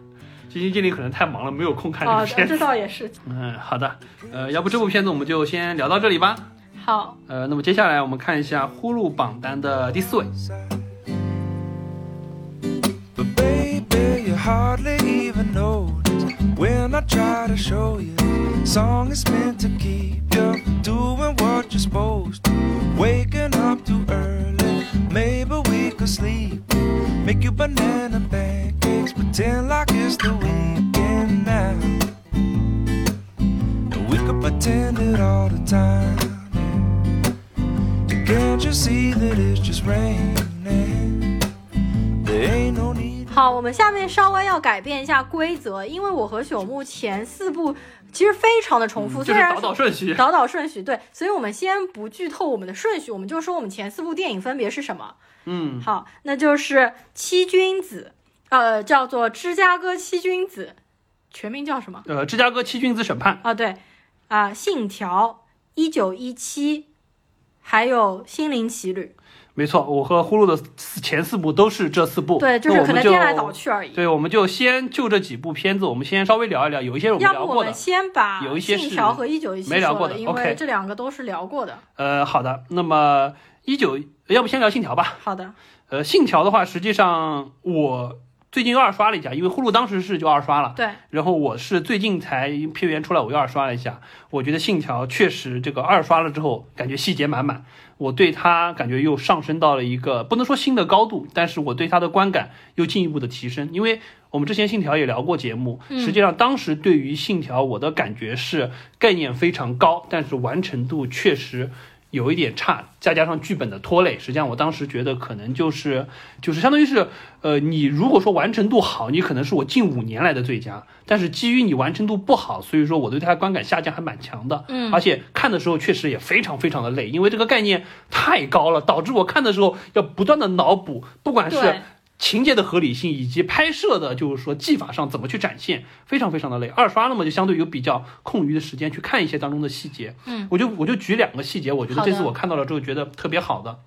基金经理可能太忙了，没有空看这部片子。这倒也是。嗯，好的，呃，要不这部片子我们就先聊到这里吧。好，呃，那么接下来我们看一下呼噜榜单的第四位。When I try to show you, song is meant to keep you doing what you're supposed to. Waking up too early, maybe we could sleep. Make you banana pancakes, pretend like it's the weekend now. We could pretend it all the time. 好，我们下面稍微要改变一下规则，因为我和朽木前四部其实非常的重复，虽然倒倒顺序，倒倒顺序，对，所以我们先不剧透我们的顺序，我们就说我们前四部电影分别是什么。嗯，好，那就是《七君子》，呃，叫做《芝加哥七君子》，全名叫什么？呃，《芝加哥七君子审判》啊，对，啊，《信条》，一九一七。还有《心灵奇旅》，没错，我和呼噜的前四部都是这四部，对，就是可能颠来倒去而已。对，我们就先就这几部片子，我们先稍微聊一聊，有一些我们聊过的。先把有一些信条和一九一七没聊过的，因为这两个都是聊过的。呃，好的，那么一九，要不先聊信条吧？好的。呃，信条的话，实际上我。最近又二刷了一下，因为呼噜当时是就二刷了，对。然后我是最近才片源出来，我又二刷了一下。我觉得《信条》确实这个二刷了之后，感觉细节满满，我对它感觉又上升到了一个不能说新的高度，但是我对它的观感又进一步的提升。因为我们之前《信条》也聊过节目，实际上当时对于《信条》我的感觉是概念非常高，但是完成度确实。有一点差，再加上剧本的拖累，实际上我当时觉得可能就是就是相当于是，呃，你如果说完成度好，你可能是我近五年来的最佳，但是基于你完成度不好，所以说我对它观感下降还蛮强的，嗯，而且看的时候确实也非常非常的累，因为这个概念太高了，导致我看的时候要不断的脑补，不管是。情节的合理性以及拍摄的，就是说技法上怎么去展现，非常非常的累。二刷了嘛，就相对有比较空余的时间去看一些当中的细节。嗯，我就我就举两个细节，我觉得这次我看到了之后觉得特别好的。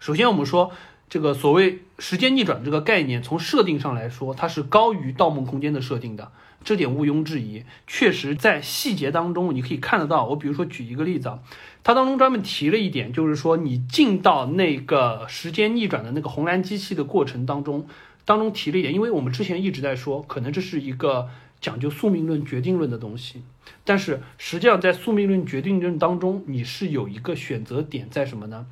首先，我们说这个所谓时间逆转这个概念，从设定上来说，它是高于《盗梦空间》的设定的，这点毋庸置疑。确实，在细节当中你可以看得到。我比如说举一个例子啊。它当中专门提了一点，就是说你进到那个时间逆转的那个红蓝机器的过程当中，当中提了一点，因为我们之前一直在说，可能这是一个讲究宿命论、决定论的东西，但是实际上在宿命论、决定论当中，你是有一个选择点在什么呢？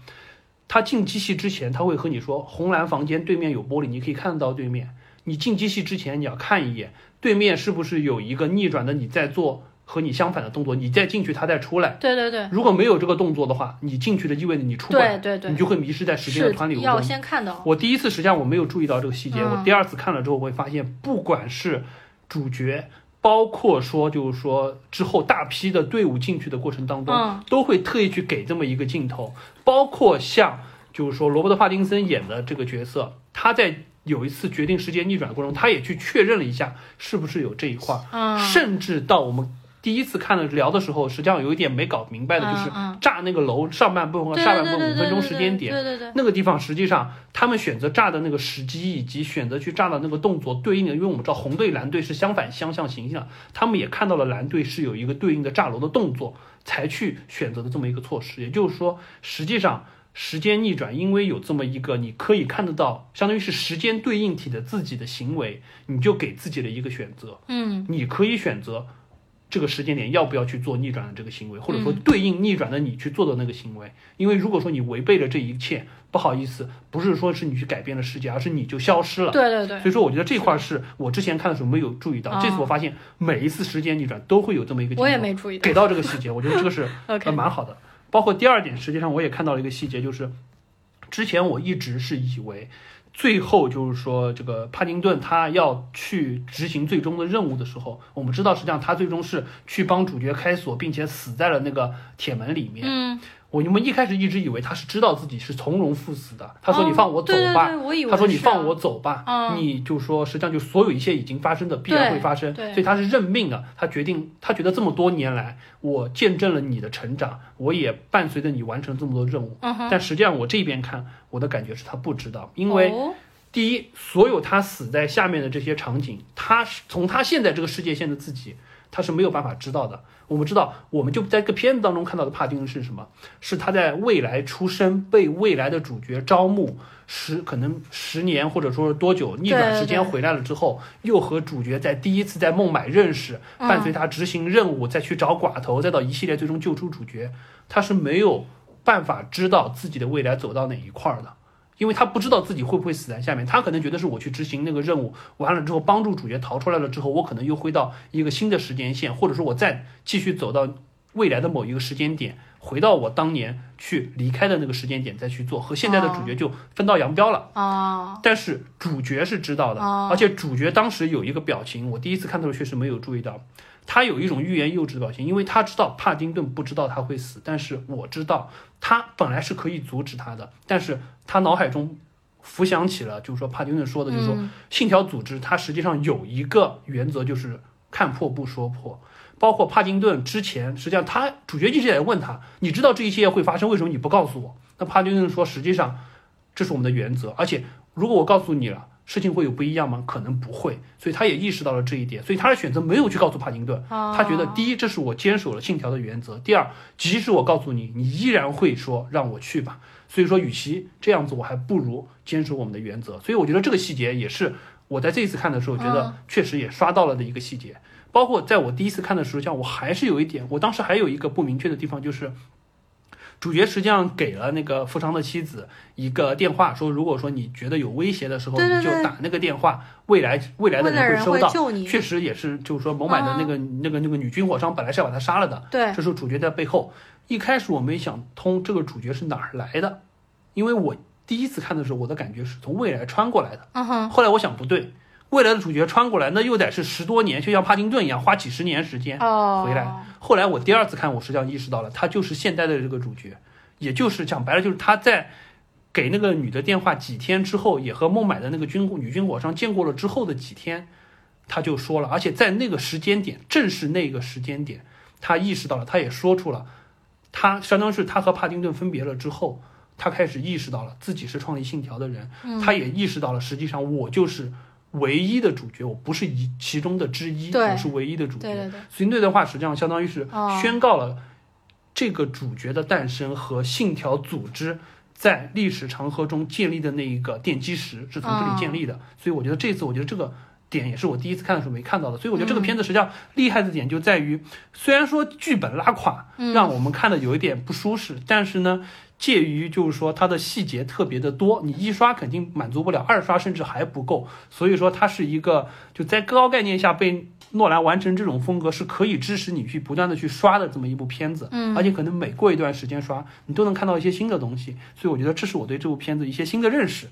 他进机器之前，他会和你说，红蓝房间对面有玻璃，你可以看到对面。你进机器之前，你要看一眼对面是不是有一个逆转的你在做。和你相反的动作，你再进去，他再出来。对对对。如果没有这个动作的话，你进去的意味着你出不来。对对对。你就会迷失在时间的湍流中。要先看到。我第一次实际上我没有注意到这个细节，我第二次看了之后，我会发现，不管是主角，包括说就是说之后大批的队伍进去的过程当中，都会特意去给这么一个镜头。包括像就是说罗伯特·帕丁森演的这个角色，他在。有一次决定时间逆转的过程中，他也去确认了一下是不是有这一块，甚至到我们第一次看的聊的时候，实际上有一点没搞明白的，就是炸那个楼上半部分和下半部分五分钟时间点，对对对，那个地方实际上他们选择炸的那个时机，以及选择去炸的那个动作对应的，因为我们知道红队蓝队是相反相向形象，他们也看到了蓝队是有一个对应的炸楼的动作，才去选择的这么一个措施。也就是说，实际上时间逆转，因为有这么一个你可以看得到，相当于是时间对应体的自己的行为，你就给自己的一个选择，嗯你可以选择。这个时间点要不要去做逆转的这个行为，或者说对应逆转的你去做的那个行为？因为如果说你违背了这一切，不好意思，不是说是你去改变了世界，而是你就消失了。对对对，所以说，我觉得这块是我之前看的时候没有注意到，哦这次我发现每一次时间逆转都会有这么一个我也没注意到给到这个细节，我觉得这个是 <laughs> 蛮好的。包括第二点，实际上我也看到了一个细节，就是之前我一直是以为。最后就是说，这个帕丁顿他要去执行最终的任务的时候，我们知道，实际上他最终是去帮主角开锁，并且死在了那个铁门里面。我们一开始一直以为他是知道自己是从容赴死的。他说：“哦你放我走吧。他说：“你放我走吧。嗯你就说，实际上就所有一切已经发生的必然会发生，对所以他是认命的。他决定，他觉得这么多年来，我见证了你的成长，我也伴随着你完成这么多任务。嗯，但实际上，我这边看，我的感觉是他不知道，因为哦第一，所有他死在下面的这些场景，他是从他现在这个世界线的自己，他是没有办法知道的。我们知道，我们就在这个片子当中看到的帕丁顿是什么？是他在未来出生，被未来的主角招募，十可能十年或者说是多久逆转时间回来了之后，又和主角在第一次在孟买认识，嗯伴随他执行任务，再去找寡头，再到一系列最终救出主角，他是没有办法知道自己的未来走到哪一块儿的。因为他不知道自己会不会死在下面，他可能觉得是我去执行那个任务，完了之后帮助主角逃出来了之后，我可能又回到一个新的时间线，或者说我再继续走到未来的某一个时间点，回到我当年去离开的那个时间点再去做，和现在的主角就分道扬镳了。哦，但是主角是知道的，哦。而且主角当时有一个表情，我第一次看到的时候确实没有注意到，他有一种欲言又止的表情，因为他知道帕丁顿不知道他会死，但是我知道他本来是可以阻止他的，但是他脑海中浮想起了，就是说帕丁顿说的，就是说嗯信条组织它实际上有一个原则，就是看破不说破。包括帕丁顿之前，实际上他主角一直在问他，你知道这一切会发生，为什么你不告诉我？那帕丁顿说，实际上这是我们的原则，而且如果我告诉你了，事情会有不一样吗？可能不会，所以他也意识到了这一点，所以他的选择没有去告诉帕丁顿，哦他觉得第一，这是我坚守了信条的原则；第二，即使我告诉你，你依然会说让我去吧。所以说，与其这样子，我还不如坚守我们的原则。所以我觉得这个细节也是我在这一次看的时候，觉得确实也刷到了的一个细节。包括在我第一次看的时候，像我还是有一点，我当时还有一个不明确的地方，就是主角实际上给了那个富商的妻子一个电话，说如果说你觉得有威胁的时候，对对对你就打那个电话，未来未来的人会收到。确实也是，就是说，某买的那个、那个那个女军火商本来是要把他杀了的，对，这时候主角在背后。一开始我没想通这个主角是哪儿来的，因为我第一次看的时候，我的感觉是从未来穿过来的。嗯哼，后来我想不对，未来的主角穿过来，那又得是十多年，就像帕丁顿一样，花几十年时间。哦，回来后来我第二次看，我实际上意识到了，他就是现代的这个主角，也就是讲白了，就是他在给那个女的电话几天之后，也和孟买的那个军女军火商见过了之后的几天，他就说了，而且在那个时间点，正是那个时间点，他意识到了，他也说出了，他相当于是他和帕丁顿分别了之后。他开始意识到了自己是创立信条的人，他也意识到了，实际上我就是唯一的主角，我不是一其中的之一，对我是唯一的主角。对对对，所以那段话实际上相当于是哦宣告了这个主角的诞生和信条组织在历史长河中建立的那一个奠基石是从这里建立的。所以我觉得这次，我觉得这个点也是我第一次看的时候没看到的。所以我觉得这个片子实际上厉害的点就在于，虽然说剧本拉垮，让我们看的有一点不舒适，但是呢。介于就是说它的细节特别的多，你一刷肯定满足不了，二刷甚至还不够，所以说它是一个就在高概念下被诺兰完成这种风格是可以支持你去不断的去刷的这么一部片子，嗯，而且可能每过一段时间刷，你都能看到一些新的东西，所以我觉得这是我对这部片子一些新的认识。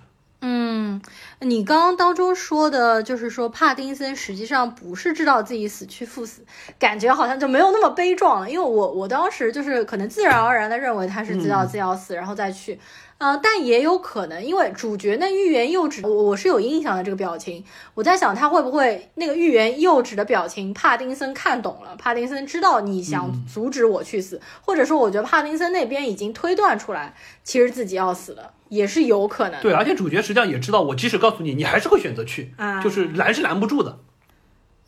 嗯，你刚刚当中说的，就是说帕丁森实际上不是知道自己死去赴死，感觉好像就没有那么悲壮了。因为我我当时就是可能自然而然的认为他是知道自己要死，然后再去。呃，但也有可能，因为主角那欲言又止，我我是有印象的这个表情，我在想他会不会那个欲言又止的表情，帕丁森看懂了，帕丁森知道你想阻止我去死，或者说我觉得帕丁森那边已经推断出来，其实自己要死了，也是有可能。对，而且主角实际上也知道，我即使告诉你，你还是会选择去，啊就是拦是拦不住的。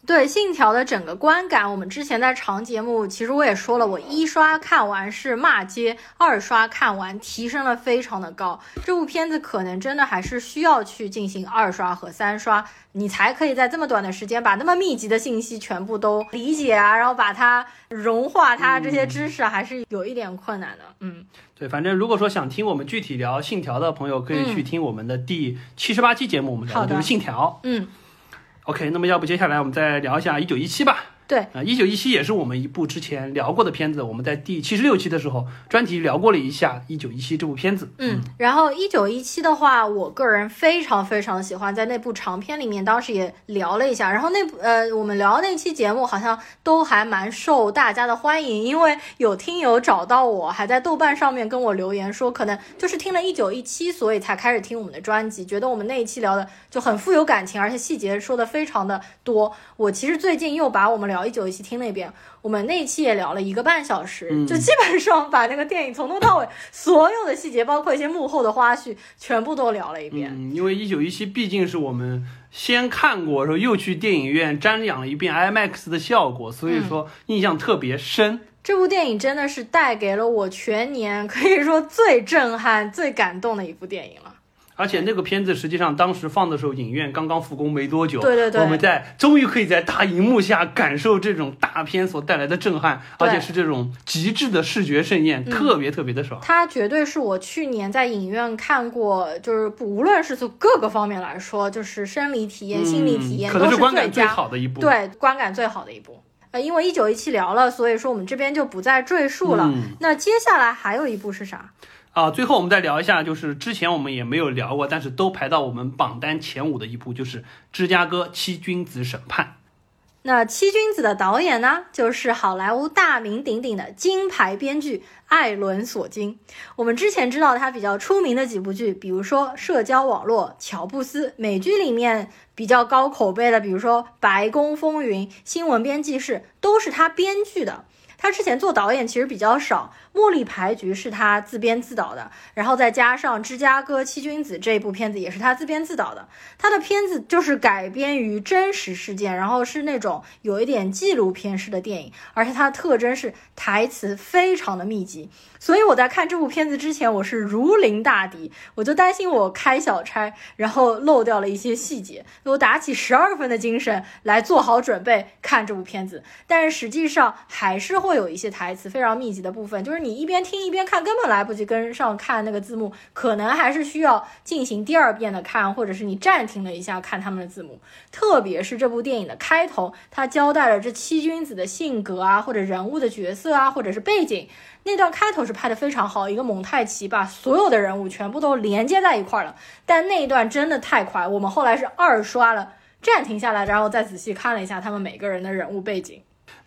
对《信条》的整个观感，我们之前在长节目，其实我也说了，我一刷看完是骂街，二刷看完提升了非常的高。这部片子可能真的还是需要去进行二刷和三刷，你才可以在这么短的时间把那么密集的信息全部都理解啊，然后把它融化它这些知识，还是有一点困难的。嗯，对，反正如果说想听我们具体聊《信条》的朋友，可以去听我们的第七十八期节目，我们聊的就是《信条》。嗯。OK，那么要不接下来我们再聊一下《一九一七》吧。对啊，一九一七也是我们一部之前聊过的片子，我们在第七十六期的时候专题聊过了一下一九一七这部片子。嗯，然后一九一七的话，我个人非常非常喜欢，在那部长片里面，当时也聊了一下。然后那部呃，我们聊的那期节目好像都还蛮受大家的欢迎，因为有听友找到我，还在豆瓣上面跟我留言说，可能就是听了一九一七，所以才开始听我们的专辑，觉得我们那一期聊的就很富有感情，而且细节说的非常的多。我其实最近又把我们聊一九一七听了一遍，我们那一期也聊了一个半小时，嗯就基本上把那个电影从头到尾所有的细节，包括一些幕后的花絮，全部都聊了一遍。嗯，因为一九一七毕竟是我们先看过，然后又去电影院瞻仰了一遍 IMAX 的效果，所以说印象特别深。这部电影真的是带给了我全年可以说最震撼、最感动的一部电影了。而且那个片子实际上当时放的时候，影院刚刚复工没多久，对对对我们在终于可以在大荧幕下感受这种大片所带来的震撼，而且是这种极致的视觉盛宴，嗯特别特别的爽。它绝对是我去年在影院看过，就是不无论是从各个方面来说，就是生理体验、心理体验嗯可能都观感最最，好的一部。对观感最好的一部。呃，因为一九一七聊了，所以说我们这边就不再赘述了。嗯那接下来还有一部是啥？啊，最后我们再聊一下，就是之前我们也没有聊过，但是都排到我们榜单前五的一部，就是《芝加哥七君子审判那七君子的导演呢，就是好莱坞大名鼎鼎的金牌编剧艾伦·索金。我们之前知道他比较出名的几部剧，比如说《社交网络》《乔布斯》，美剧里面比较高口碑的，比如说《白宫风云》《新闻编辑室》，都是他编剧的。他之前做导演其实比较少，《茉莉牌局》是他自编自导的，然后再加上《芝加哥七君子》这部片子也是他自编自导的。他的片子就是改编于真实事件，然后是那种有一点纪录片式的电影，而且它的特征是台词非常的密集。所以我在看这部片子之前，我是如临大敌，我就担心我开小差，然后漏掉了一些细节，我打起十二分的精神来做好准备看这部片子。但是实际上还是会会有一些台词非常密集的部分，就是你一边听一边看，根本来不及跟上看那个字幕，可能还是需要进行第二遍的看，或者是你暂停了一下看他们的字幕。特别是这部电影的开头，它交代了这七君子的性格啊，或者人物的角色啊，或者是背景。那段开头是拍的非常好，一个蒙太奇把所有的人物全部都连接在一块了。但那一段真的太快，我们后来是二刷了，暂停下来，然后再仔细看了一下他们每个人的人物背景。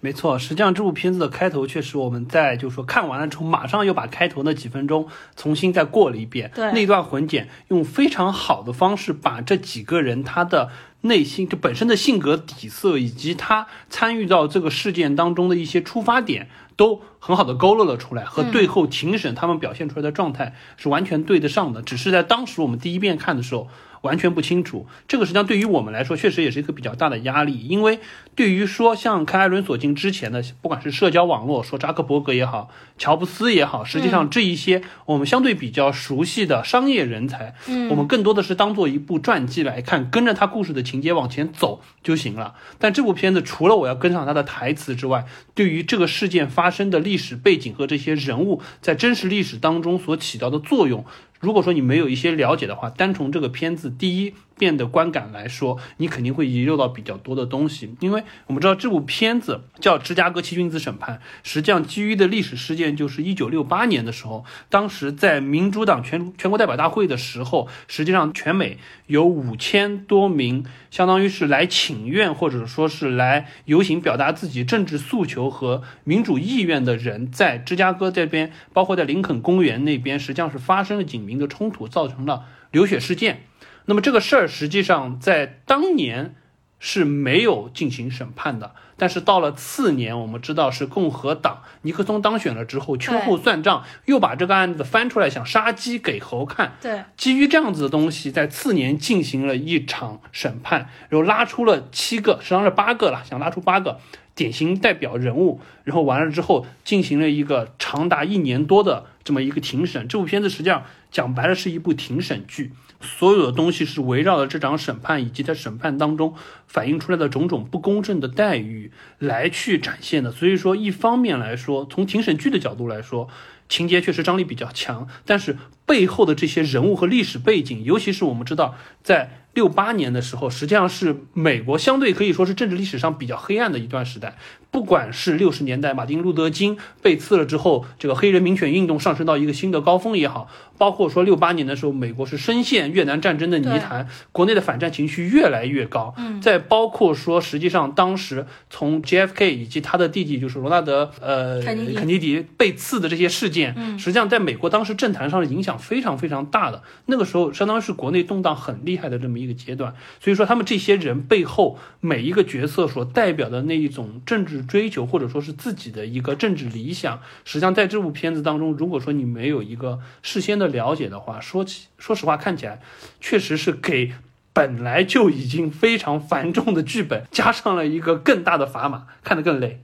没错，实际上这部片子的开头确实我们在就是说看完了之后，马上又把开头那几分钟重新再过了一遍。对那段混剪用非常好的方式把这几个人他的内心就本身的性格底色，以及他参与到这个事件当中的一些出发点，都很好的勾勒了出来，和最后庭审他们表现出来的状态是完全对得上的。只是在当时我们第一遍看的时候。完全不清楚，这个实际上对于我们来说，确实也是一个比较大的压力。因为对于说像看艾伦·索金之前的，不管是社交网络，说扎克伯格也好，乔布斯也好，实际上这一些我们相对比较熟悉的商业人才，嗯我们更多的是当做一部传记来看，跟着他故事的情节往前走就行了。但这部片子除了我要跟上他的台词之外，对于这个事件发生的历史背景和这些人物在真实历史当中所起到的作用，如果说你没有一些了解的话，单从这个片子第一遍的观感来说，你肯定会遗漏到比较多的东西。因为我们知道这部片子叫《芝加哥七君子审判》，实际上基于的历史事件就是一九六八年的时候，当时在民主党全全国代表大会的时候，实际上全美有五千多名，相当于是来请愿或者说是来游行表达自己政治诉求和民主意愿的人，在芝加哥这边，包括在林肯公园那边，实际上是发生了警民的冲突，造成了流血事件。那么这个事儿实际上在当年是没有进行审判的。但是到了次年，我们知道是共和党尼克松当选了之后，秋后算账，又把这个案子翻出来，想杀鸡给猴看。对，基于这样子的东西，在次年进行了一场审判，然后拉出了七个，实际上是八个了，想拉出八个典型代表人物，然后完了之后进行了一个长达一年多的这么一个庭审。这部片子实际上讲白了是一部庭审剧。所有的东西是围绕着这场审判以及在审判当中反映出来的种种不公正的待遇来去展现的。所以说，一方面来说，从庭审剧的角度来说，情节确实张力比较强，但是背后的这些人物和历史背景，尤其是我们知道在。六八年的时候，实际上是美国相对可以说是政治历史上比较黑暗的一段时代。不管是六十年代马丁路德金被刺了之后，这个黑人民权运动上升到一个新的高峰也好，包括说六八年的时候，美国是深陷越南战争的泥潭，国内的反战情绪越来越高。嗯，再包括说，实际上当时从 JFK 以及他的弟弟就是罗纳德呃肯尼迪被刺的这些事件，实际上在美国当时政坛上的影响非常非常大的。那个时候，相当于是国内动荡很厉害的这么一。一个阶段，所以说他们这些人背后每一个角色所代表的那一种政治追求，或者说是自己的一个政治理想，实际上在这部片子当中，如果说你没有一个事先的了解的话，说起说实话，看起来确实是给本来就已经非常繁重的剧本加上了一个更大的砝码，看得更累。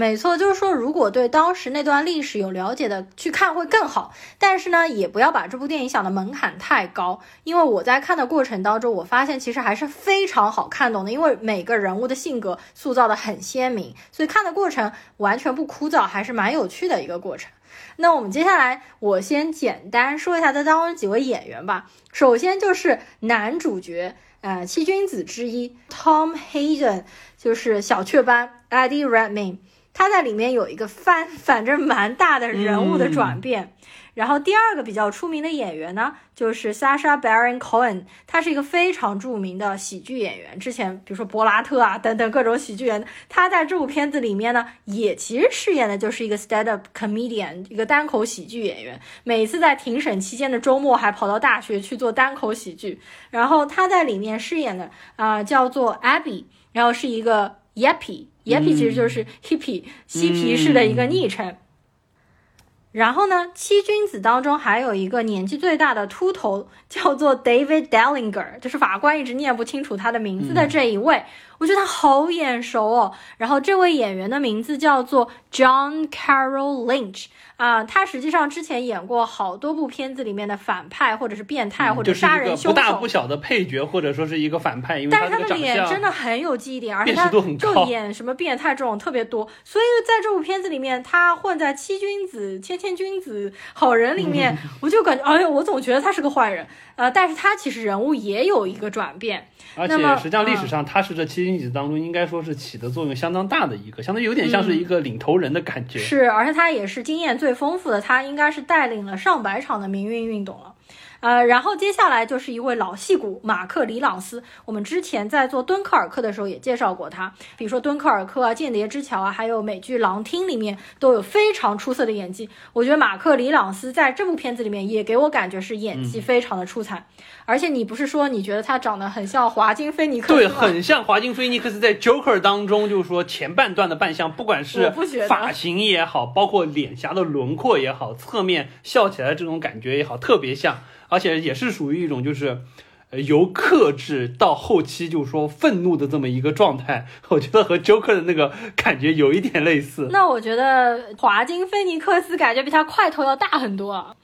没错，就是说，如果对当时那段历史有了解的去看会更好。但是呢，也不要把这部电影想的门槛太高，因为我在看的过程当中，我发现其实还是非常好看懂的，因为每个人物的性格塑造的很鲜明，所以看的过程完全不枯燥，还是蛮有趣的一个过程。那我们接下来，我先简单说一下这当中几位演员吧。首先就是男主角，呃，七君子之一 Tom Hayden，就是小雀斑 Eddie Redmayne。他在里面有一个翻，反正蛮大的人物的转变。然后第二个比较出名的演员呢，就是 Sasha Baron Cohen，他是一个非常著名的喜剧演员。之前比如说柏拉特啊等等各种喜剧演员，他在这部片子里面呢，也其实饰演的就是一个 stand up comedian，一个单口喜剧演员。每次在庭审期间的周末，还跑到大学去做单口喜剧。然后他在里面饰演的啊叫做 Abby，然后是一个 yappy。Yappy 其实就是 hippie 嬉皮士的一个昵称。然后呢，七君子当中还有一个年纪最大的秃头，叫做 David Dellinger，就是法官一直念不清楚他的名字的这一位。我觉得他好眼熟哦。然后这位演员的名字叫做 John Carroll Lynch 啊，他实际上之前演过好多部片子里面的反派，或者是变态，或者杀人凶手。不大不小的配角，或者说是一个反派。因为但是他的脸真的很有记忆点，而且他就演什么变态这种特别多。所以在这部片子里面，他混在七君子、谦谦君子、好人里面，我就感觉，哎呦，我总觉得他是个坏人。呃，但是他其实人物也有一个转变。而且实际上历史上他是这七当中应该说是起的作用相当大的一个，相当于有点像是一个领头人的感觉。是，而且他也是经验最丰富的，他应该是带领了上百场的民运运动了。呃，然后接下来就是一位老戏骨马克·里朗斯。我们之前在做敦刻尔克的时候也介绍过他，比如说敦刻尔克啊、间谍之桥啊，还有美剧《狼厅》里面都有非常出色的演技。我觉得马克·里朗斯在这部片子里面也给我感觉是演技非常的出彩。而且你不是说你觉得他长得很像华金·菲尼克斯对，很像华金·菲尼克斯在 Joker 当中，就是说前半段的扮相，不管是发型也好，包括脸颊的轮廓也好，侧面笑起来这种感觉也好，特别像。而且也是属于一种就是，呃，由克制到后期就是说愤怒的这么一个状态，我觉得和 Joker 的那个感觉有一点类似。那我觉得华金·菲尼克斯感觉比他块头要大很多啊。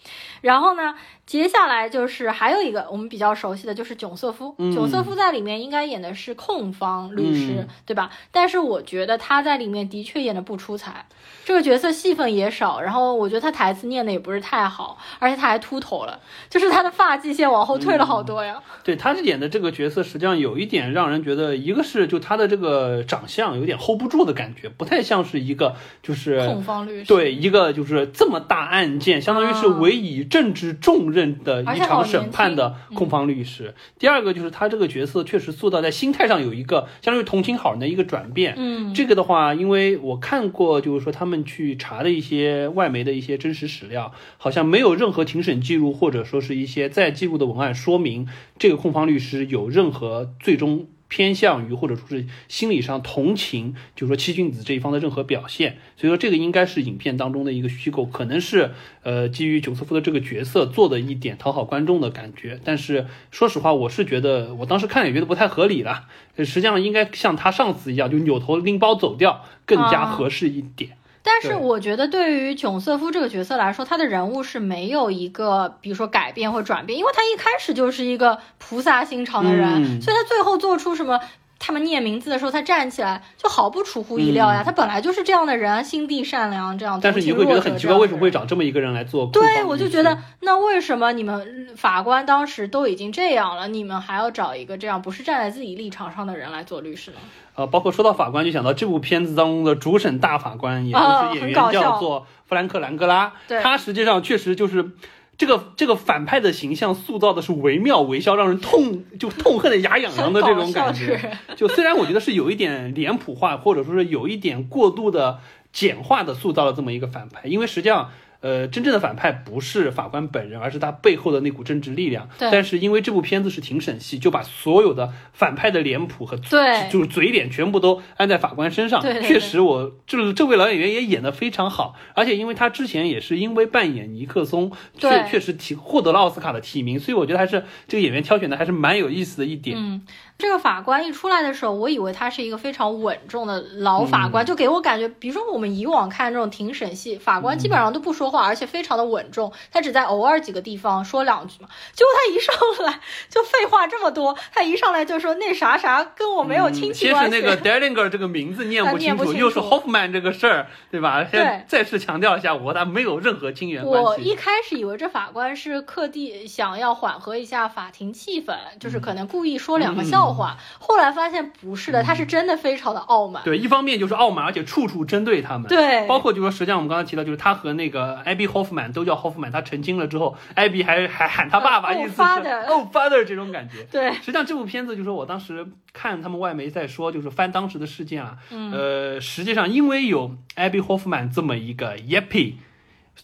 然后呢？接下来就是还有一个我们比较熟悉的就是囧瑟夫，囧瑟夫在里面应该演的是控方律师，对吧？但是我觉得他在里面的确演的不出彩，这个角色戏份也少，然后我觉得他台词念的也不是太好，而且他还秃头了，就是他的发际线往后退了好多呀。对他演的这个角色，实际上有一点让人觉得，一个是就他的这个长相有点 hold 不住的感觉，不太像是一个就是控方律师。对，一个就是这么大案件，相当于是委以政治重任的一场审判的控方律师。第二个就是他这个角色确实塑造在心态上有一个相当于同情好人的一个转变。嗯，这个的话，因为我看过，就是说他们去查的一些外媒的一些真实史料，好像没有任何庭审记录或者说是一些在记录的文案说明这个控方律师有任何最终偏向于或者说是心理上同情，就是说七君子这一方的任何表现。所以说这个应该是影片当中的一个虚构，可能是呃基于九瑟夫的这个角色做的一点讨好观众的感觉。但是说实话，我是觉得我当时看也觉得不太合理了。实际上应该像他上司一样，就扭头拎包走掉更加合适一点。但是我觉得，对于囧瑟夫这个角色来说，他的人物是没有一个，比如说改变或转变，因为他一开始就是一个菩萨心肠的人，所以他最后做出什么。他们念名字的时候，他站起来就毫不出乎意料呀。他本来就是这样的人，心地善良，这样。但是你会觉得很奇怪，为什么会找这么一个人来做？对，我就觉得那为什么你们法官当时都已经这样了，你们还要找一个这样不是站在自己立场上的人来做律师呢？呃，包括说到法官，就想到这部片子当中的主审大法官，也就是演员叫做弗兰克兰格拉，他实际上确实就是。这个这个反派的形象塑造的是惟妙惟肖，让人痛就痛恨的牙痒痒的这种感觉。就虽然我觉得是有一点脸谱化，或者说是有一点过度的简化的塑造了这么一个反派，因为实际上。呃，真正的反派不是法官本人，而是他背后的那股政治力量。对。但是因为这部片子是庭审戏，就把所有的反派的脸谱和对，就是嘴脸全部都安在法官身上。对。确实，我就是这位老演员也演得非常好，而且因为他之前也是因为扮演尼克松，确确实提获得了奥斯卡的提名，所以我觉得还是这个演员挑选的还是蛮有意思的一点。嗯。这个法官一出来的时候，我以为他是一个非常稳重的老法官，就给我感觉，比如说我们以往看这种庭审戏，法官基本上都不说话，而且非常的稳重，他只在偶尔几个地方说两句嘛。结果他一上来就废话这么多，他一上来就说那啥啥跟我没有亲戚关系。先是那个 Dellinger 这个名字念 <laughs> 不清楚，又是 Hoffman 这个事儿，对吧？对。再次强调一下，我和他没有任何亲缘关系。我一开始以为这法官是刻地想要缓和一下法庭气氛，就是可能故意说两个笑话，后来。发现不是的，他是真的非常的傲慢。对，一方面就是傲慢，而且处处针对他们。对，包括就说，实际上我们刚才提到，就是他和那个艾比霍夫曼都叫霍夫曼，他成精了之后，艾比还还喊他爸爸，意思是 Oh <laughs> father 这种感觉。对，实际上这部片子就是说我当时看他们外媒在说，就是翻当时的事件啊，呃，实际上因为有艾比霍夫曼这么一个 Yappy。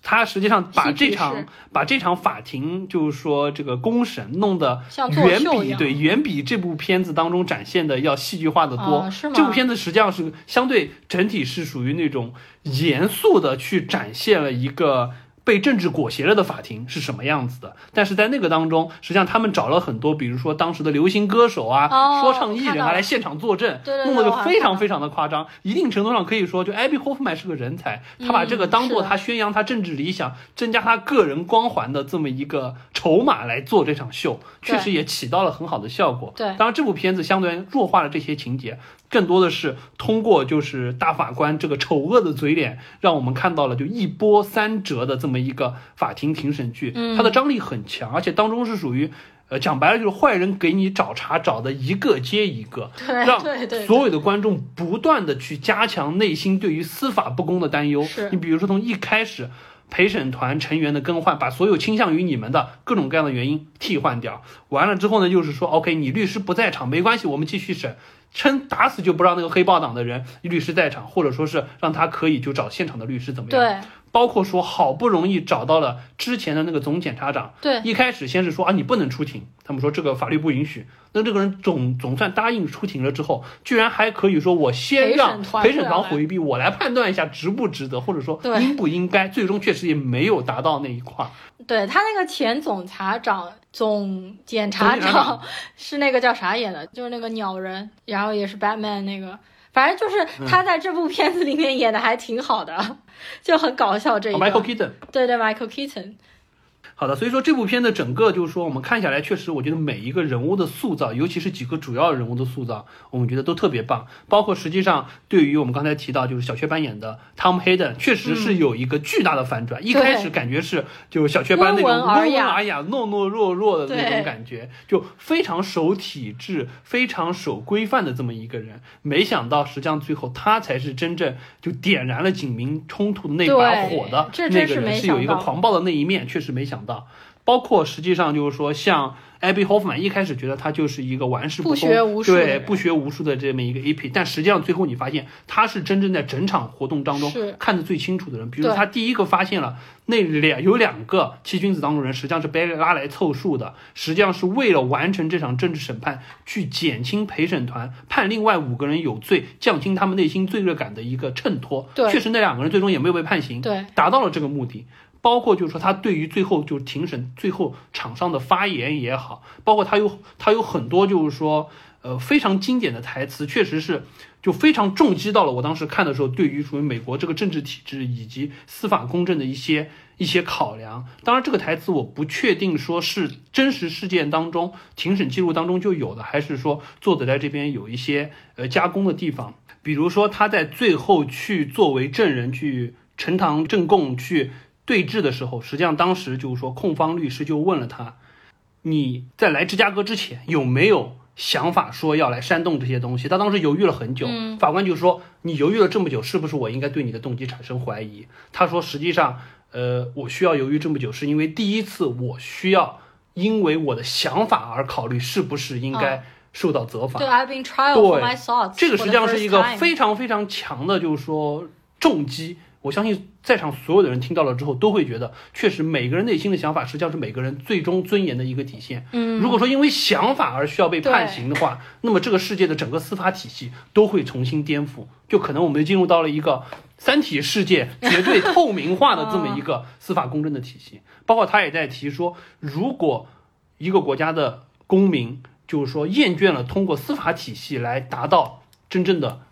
他实际上把这场把这场法庭，就是说这个公审弄得远比对远比这部片子当中展现的要戏剧化的多。这部片子实际上是相对整体是属于那种严肃的去展现了一个。被政治裹挟了的法庭是什么样子的？但是在那个当中，实际上他们找了很多，比如说当时的流行歌手啊、说唱艺人啊来现场作证，弄得就非常非常的夸张。一定程度上可以说，就艾比霍夫曼是个人才，他把这个当做他宣扬他政治理想、增加他个人光环的这么一个筹码来做这场秀，确实也起到了很好的效果。对，当然这部片子相对弱化了这些情节。更多的是通过就是大法官这个丑恶的嘴脸，让我们看到了就一波三折的这么一个法庭庭审剧，它的张力很强，而且当中是属于，呃，讲白了就是坏人给你找茬找的一个接一个，让所有的观众不断的去加强内心对于司法不公的担忧。你比如说从一开始陪审团成员的更换，把所有倾向于你们的各种各样的原因替换掉，完了之后呢，就是说 OK，你律师不在场没关系，我们继续审。称打死就不让那个黑豹党的人律师在场，或者说是让他可以就找现场的律师怎么样？对，包括说好不容易找到了之前的那个总检察长，对，一开始先是说啊你不能出庭，他们说这个法律不允许。那这个人总总算答应出庭了之后，居然还可以说我先让陪审团回避，我来判断一下值不值得，或者说应不应该。最终确实也没有达到那一块。对他那个前总察长。总检察长是那个叫啥演的，就是那个鸟人，然后也是 Batman 那个，反正就是他在这部片子里面演的还挺好的，<laughs> 就很搞笑这一个。Michael Keaton，对对，Michael Keaton。好的，所以说这部片的整个就是说我们看下来，确实我觉得每一个人物的塑造，尤其是几个主要人物的塑造，我们觉得都特别棒。包括实际上对于我们刚才提到就是小雀斑演的 Tom Hayden，确实是有一个巨大的反转。一开始感觉是就小雀斑那种温文尔雅、懦懦弱弱的那种感觉，就非常守体制、非常守规范的这么一个人。没想到实际上最后他才是真正就点燃了警民冲突的那把火的那个人，是有一个狂暴的那一面，确实没想到。包括实际上就是说，像 Abby Hoffman 一开始觉得他就是一个玩世不恭，对不学无术的这么一个 AP，但实际上最后你发现他是真正在整场活动当中看得最清楚的人。比如他第一个发现了那两有两个七君子当中人实际上是被拉来凑数的，实际上是为了完成这场政治审判，去减轻陪审团判另外五个人有罪，降轻他们内心罪恶感的一个衬托。确实那两个人最终也没有被判刑，对，达到了这个目的。包括就是说，他对于最后就庭审最后场上的发言也好，包括他有他有很多就是说，呃，非常经典的台词，确实是就非常重击到了我当时看的时候，对于属于美国这个政治体制以及司法公正的一些一些考量。当然，这个台词我不确定说是真实事件当中庭审记录当中就有的，还是说作者在这边有一些呃加工的地方。比如说他在最后去作为证人去呈堂证供去。对峙的时候，实际上当时就是说，控方律师就问了他：“你在来芝加哥之前有没有想法说要来煽动这些东西？”他当时犹豫了很久。法官就说：“你犹豫了这么久，是不是我应该对你的动机产生怀疑？”他说：“实际上，呃，我需要犹豫这么久，是因为第一次我需要因为我的想法而考虑是不是应该受到责罚。”对，I've been trial for my thoughts。这个实际上是一个非常非常强的，就是说重击。我相信在场所有的人听到了之后，都会觉得，确实每个人内心的想法，实际上是每个人最终尊严的一个体现。嗯，如果说因为想法而需要被判刑的话，那么这个世界的整个司法体系都会重新颠覆，就可能我们进入到了一个三体世界绝对透明化的这么一个司法公正的体系。包括他也在提说，如果一个国家的公民就是说厌倦了通过司法体系来达到真正的。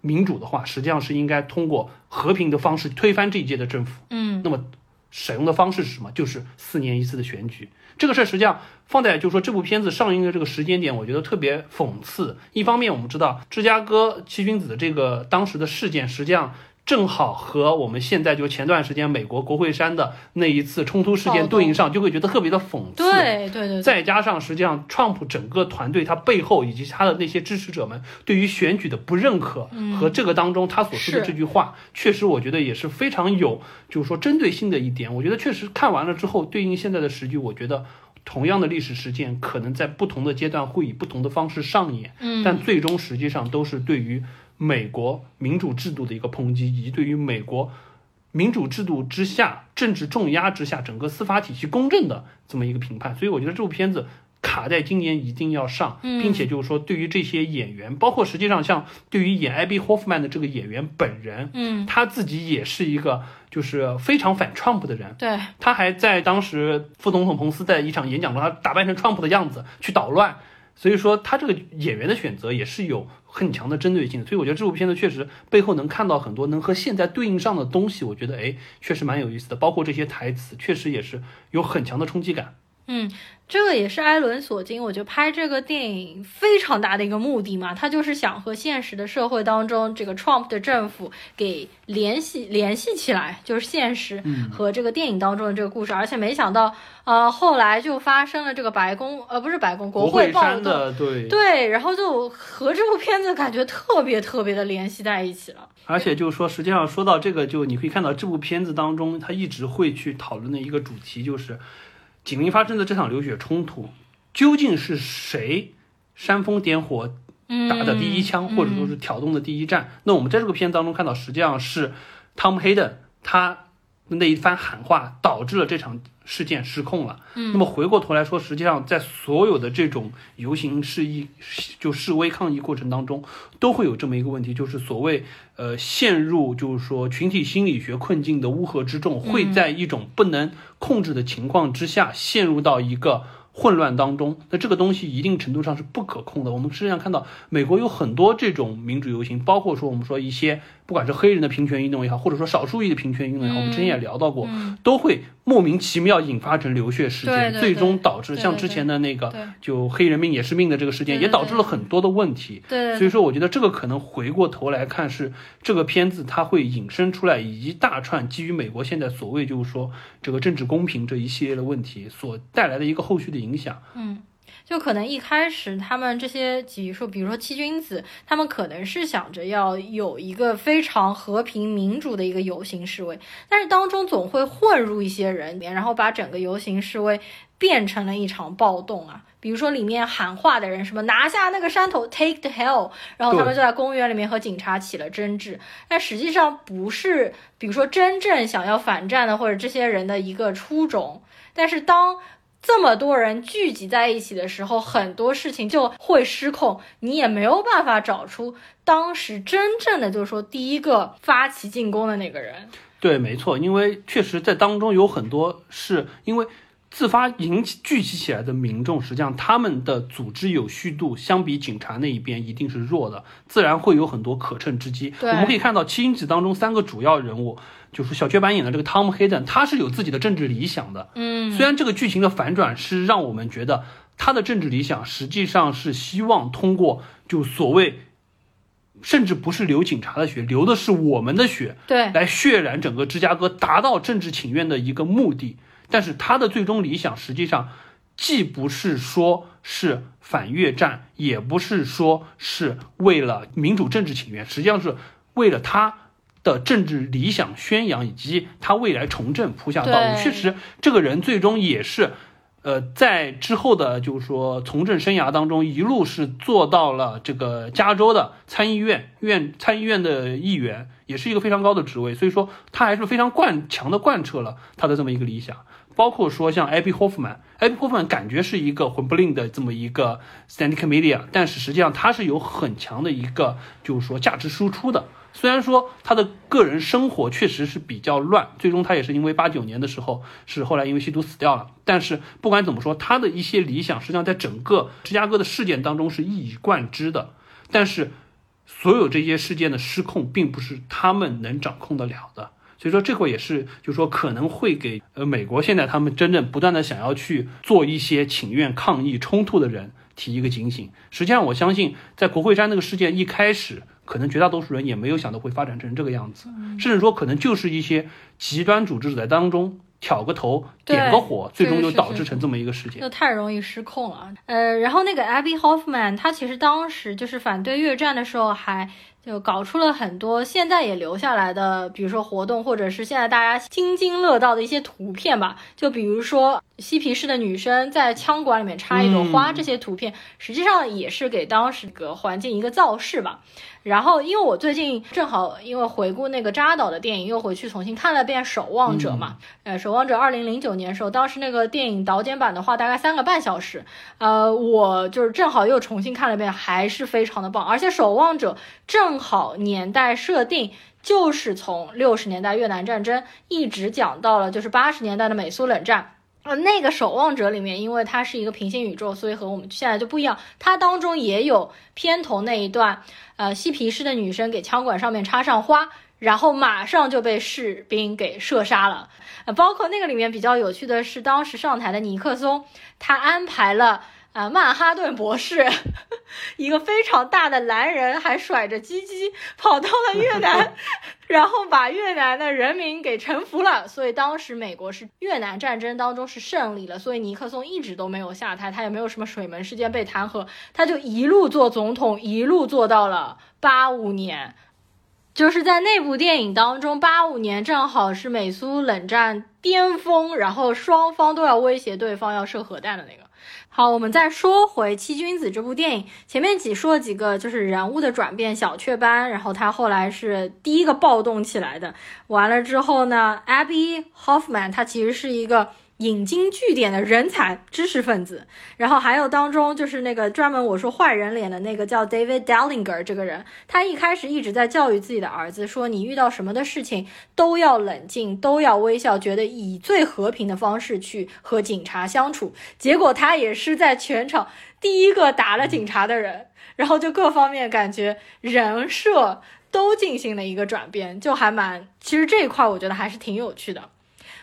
民主的话，实际上是应该通过和平的方式推翻这一届的政府。嗯，那么使用的方式是什么？就是四年一次的选举。这个事儿实际上放在就是说这部片子上映的这个时间点，我觉得特别讽刺。一方面，我们知道芝加哥七君子的这个当时的事件，实际上。正好和我们现在就前段时间美国国会山的那一次冲突事件对应上，就会觉得特别的讽刺。对对对。再加上实际上，Trump 整个团队他背后以及他的那些支持者们对于选举的不认可，和这个当中他所说的这句话，确实我觉得也是非常有，就是说针对性的一点。我觉得确实看完了之后，对应现在的时局，我觉得同样的历史事件可能在不同的阶段会以不同的方式上演，嗯，但最终实际上都是对于。美国民主制度的一个抨击，以及对于美国民主制度之下政治重压之下整个司法体系公正的这么一个评判，所以我觉得这部片子卡在今年一定要上，并且就是说对于这些演员，包括实际上像对于演 Abby Hoffman 的这个演员本人，嗯，他自己也是一个就是非常反 Trump 的人，对，他还在当时副总统彭斯在一场演讲中，他打扮成 Trump 的样子去捣乱。所以说，他这个演员的选择也是有很强的针对性，所以我觉得这部片子确实背后能看到很多能和现在对应上的东西，我觉得哎，确实蛮有意思的，包括这些台词，确实也是有很强的冲击感。嗯，这个也是艾伦·索金，我觉得拍这个电影非常大的一个目的嘛，他就是想和现实的社会当中这个 Trump 的政府给联系联系起来，就是现实和这个电影当中的这个故事。而且没想到，呃，后来就发生了这个白宫，呃，不是白宫，国会暴动，对对，然后就和这部片子感觉特别特别的联系在一起了。而且就是说，实际上说到这个，就你可以看到这部片子当中，他一直会去讨论的一个主题就是。警民发生的这场流血冲突，究竟是谁煽风点火打的第一枪，或者说是挑动的第一战？那我们在这个片当中看到，实际上是 Tom Hayden 他那一番喊话导致了这场事件失控了。那么回过头来说，实际上在所有的这种游行示意、就示威抗议过程当中，都会有这么一个问题，就是所谓呃陷入就是说群体心理学困境的乌合之众，会在一种不能。控制的情况之下，陷入到一个混乱当中，那这个东西一定程度上是不可控的。我们实际上看到，美国有很多这种民主游行，包括说我们说一些不管是黑人的平权运动也好，或者说少数裔的平权运动也好，我们之前也聊到过，都会莫名其妙引发成流血事件，最终导致像之前的那个就黑人命也是命的这个事件，也导致了很多的问题。对，所以说我觉得这个可能回过头来看是这个片子它会引申出来一大串基于美国现在所谓就是说这个政治公平这一系列的问题所带来的一个后续的影响。嗯。就可能一开始他们这些，比如说，比如说七君子，他们可能是想着要有一个非常和平民主的一个游行示威，但是当中总会混入一些人，然后把整个游行示威变成了一场暴动啊。比如说里面喊话的人，什么拿下那个山头，take the hill，然后他们就在公园里面和警察起了争执，但实际上不是，比如说真正想要反战的或者这些人的一个初衷，但是当。这么多人聚集在一起的时候，很多事情就会失控，你也没有办法找出当时真正的，就是说第一个发起进攻的那个人。对，没错，因为确实在当中有很多是因为。自发引起聚集起来的民众，实际上他们的组织有序度相比警察那一边一定是弱的，自然会有很多可乘之机。我们可以看到《七英子》当中三个主要人物，就是小雀斑演的这个汤姆·黑顿，他是有自己的政治理想的。嗯，虽然这个剧情的反转是让我们觉得他的政治理想实际上是希望通过就所谓，甚至不是流警察的血，流的是我们的血，对，来血染整个芝加哥，达到政治请愿的一个目的。但是他的最终理想，实际上既不是说是反越战，也不是说是为了民主政治请愿，实际上是为了他的政治理想宣扬以及他未来从政铺下道路。确实，这个人最终也是，呃，在之后的，就是说从政生涯当中，一路是做到了这个加州的参议院院参议院的议员，也是一个非常高的职位。所以说，他还是非常贯强的贯彻了他的这么一个理想。包括说像 Abby Hoffman，Abby Hoffman 感觉是一个混不吝的这么一个 stand comedian，但是实际上他是有很强的一个就是说价值输出的。虽然说他的个人生活确实是比较乱，最终他也是因为八九年的时候是后来因为吸毒死掉了。但是不管怎么说，他的一些理想实际上在整个芝加哥的事件当中是一以贯之的。但是所有这些事件的失控，并不是他们能掌控得了的。所以说，这会也是，就是说，可能会给呃美国现在他们真正不断的想要去做一些请愿、抗议、冲突的人提一个警醒。实际上，我相信在国会山那个事件一开始，可能绝大多数人也没有想到会发展成这个样子，甚至说可能就是一些极端组织者在当中挑个头、点个火，最终就导致成这么一个事件。那太容易失控了。呃，然后那个 Abby Hoffman，他其实当时就是反对越战的时候还。就搞出了很多现在也留下来的，比如说活动，或者是现在大家津津乐道的一些图片吧。就比如说嬉皮士的女生在枪管里面插一朵花，这些图片实际上也是给当时个环境一个造势吧。然后，因为我最近正好因为回顾那个扎导的电影，又回去重新看了遍《守望者》嘛。呃，《守望者》二零零九年的时候，当时那个电影导剪版的话大概三个半小时。呃，我就是正好又重新看了遍，还是非常的棒。而且《守望者》正好年代设定就是从六十年代越南战争一直讲到了就是八十年代的美苏冷战。呃，那个《守望者》里面，因为它是一个平行宇宙，所以和我们现在就不一样。它当中也有片头那一段。呃，嬉皮士的女生给枪管上面插上花，然后马上就被士兵给射杀了。呃，包括那个里面比较有趣的是，当时上台的尼克松，他安排了。啊，曼哈顿博士，一个非常大的蓝人，还甩着鸡鸡跑到了越南，<laughs> 然后把越南的人民给臣服了。所以当时美国是越南战争当中是胜利了。所以尼克松一直都没有下台，他也没有什么水门事件被弹劾，他就一路做总统，一路做到了八五年。就是在那部电影当中，八五年正好是美苏冷战巅峰，然后双方都要威胁对方要射核弹的那个。好，我们再说回《七君子》这部电影，前面几说了几个就是人物的转变，小雀斑，然后他后来是第一个暴动起来的。完了之后呢，Abby Hoffman 他其实是一个引经据典的人才、知识分子。然后还有当中就是那个专门我说坏人脸的那个叫 David Dellinger 这个人，他一开始一直在教育自己的儿子说，你遇到什么的事情都要冷静，都要微笑，觉得以最和平的方式去和警察相处。结果他也是在全场第一个打了警察的人，然后就各方面感觉人设。都进行了一个转变，就还蛮，其实这一块我觉得还是挺有趣的。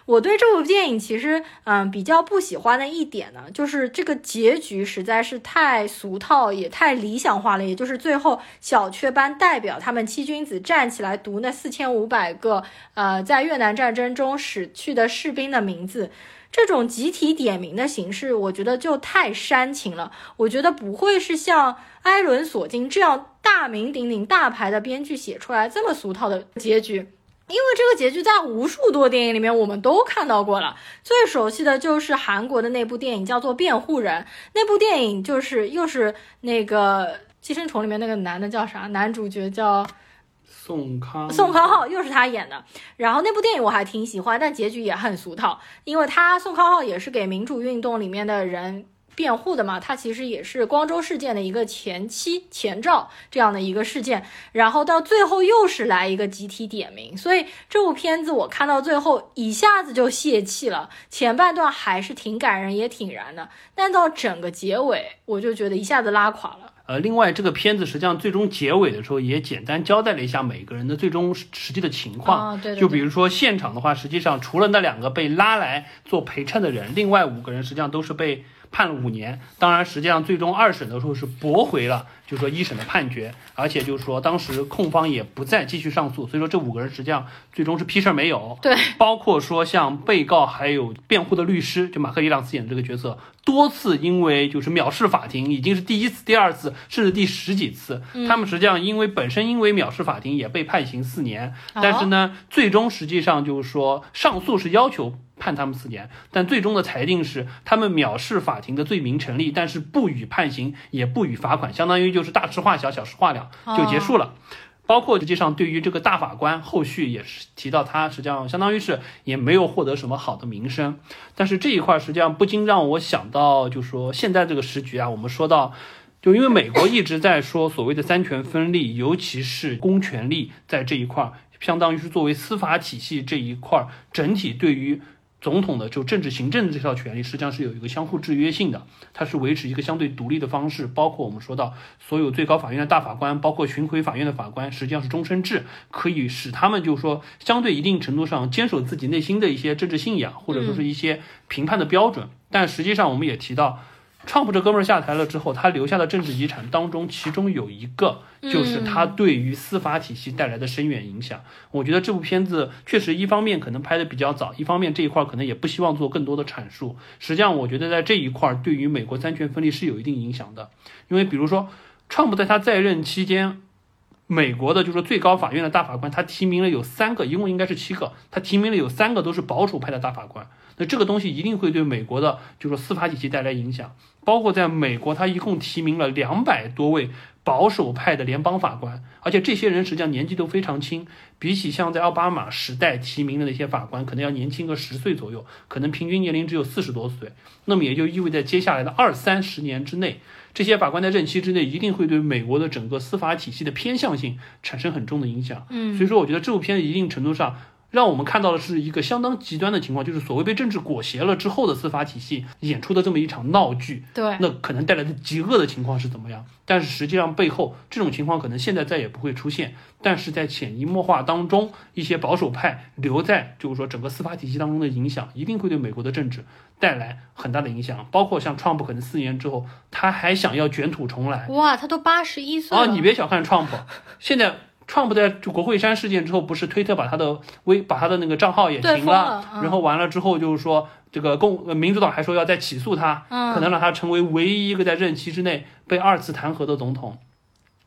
我对这部电影其实，嗯，比较不喜欢的一点呢，就是这个结局实在是太俗套，也太理想化了。也就是最后小雀斑代表他们七君子站起来读那四千五百个，呃，在越南战争中死去的士兵的名字。这种集体点名的形式，我觉得就太煽情了。我觉得不会是像艾伦·索金这样大名鼎鼎、大牌的编剧写出来这么俗套的结局，因为这个结局在无数多电影里面我们都看到过了。最熟悉的就是韩国的那部电影叫做《辩护人》，那部电影就是又是那个《寄生虫》里面那个男的叫啥？男主角叫。宋康宋康昊又是他演的，然后那部电影我还挺喜欢，但结局也很俗套，因为他宋康昊也是给民主运动里面的人辩护的嘛，他其实也是光州事件的一个前期前兆这样的一个事件，然后到最后又是来一个集体点名，所以这部片子我看到最后一下子就泄气了，前半段还是挺感人也挺燃的，但到整个结尾我就觉得一下子拉垮了。呃，另外这个片子实际上最终结尾的时候也简单交代了一下每个人的最终实际的情况。对，就比如说现场的话，实际上除了那两个被拉来做陪衬的人，另外五个人实际上都是被。判了五年，当然，实际上最终二审的时候是驳回了，就是说一审的判决，而且就是说当时控方也不再继续上诉，所以说这五个人实际上最终是屁事儿没有。对，包括说像被告还有辩护的律师，就马克·伊朗斯演的这个角色，多次因为就是藐视法庭，已经是第一次、第二次，甚至第十几次，他们实际上因为本身因为藐视法庭也被判刑四年，但是呢，最终实际上就是说上诉是要求。判他们四年，但最终的裁定是他们藐视法庭的罪名成立，但是不予判刑，也不予罚款，相当于就是大事化小，小事化了，就结束了。包括实际上对于这个大法官，后续也是提到他实际上相当于是也没有获得什么好的名声。但是这一块实际上不禁让我想到，就是说现在这个时局啊，我们说到，就因为美国一直在说所谓的三权分立，尤其是公权力在这一块，相当于是作为司法体系这一块整体对于。总统的就政治行政这套权利，实际上是有一个相互制约性的，它是维持一个相对独立的方式。包括我们说到所有最高法院的大法官，包括巡回法院的法官，实际上是终身制，可以使他们就是说相对一定程度上坚守自己内心的一些政治信仰，或者说是一些评判的标准。但实际上，我们也提到。川普这哥们儿下台了之后，他留下的政治遗产当中，其中有一个就是他对于司法体系带来的深远影响。我觉得这部片子确实一方面可能拍的比较早，一方面这一块可能也不希望做更多的阐述。实际上，我觉得在这一块对于美国三权分立是有一定影响的，因为比如说，川普在他在任期间，美国的就是最高法院的大法官，他提名了有三个，一共应该是七个，他提名了有三个都是保守派的大法官。那这个东西一定会对美国的，就是司法体系带来影响。包括在美国，他一共提名了两百多位保守派的联邦法官，而且这些人实际上年纪都非常轻，比起像在奥巴马时代提名的那些法官，可能要年轻个十岁左右，可能平均年龄只有四十多岁。那么也就意味着接下来的二三十年之内，这些法官在任期之内一定会对美国的整个司法体系的偏向性产生很重的影响。嗯，所以说我觉得这部片子一定程度上。让我们看到的是一个相当极端的情况，就是所谓被政治裹挟了之后的司法体系演出的这么一场闹剧。对，那可能带来的极恶的情况是怎么样？但是实际上背后这种情况可能现在再也不会出现，但是在潜移默化当中，一些保守派留在就是说整个司法体系当中的影响，一定会对美国的政治带来很大的影响。包括像 Trump 可能四年之后他还想要卷土重来。哇，他都八十一岁了。啊，你别小看 Trump，现在。创不在就国会山事件之后，不是推特把他的微把他的那个账号也停了，然后完了之后就是说这个共民主党还说要再起诉他，可能让他成为唯一一个在任期之内被二次弹劾的总统。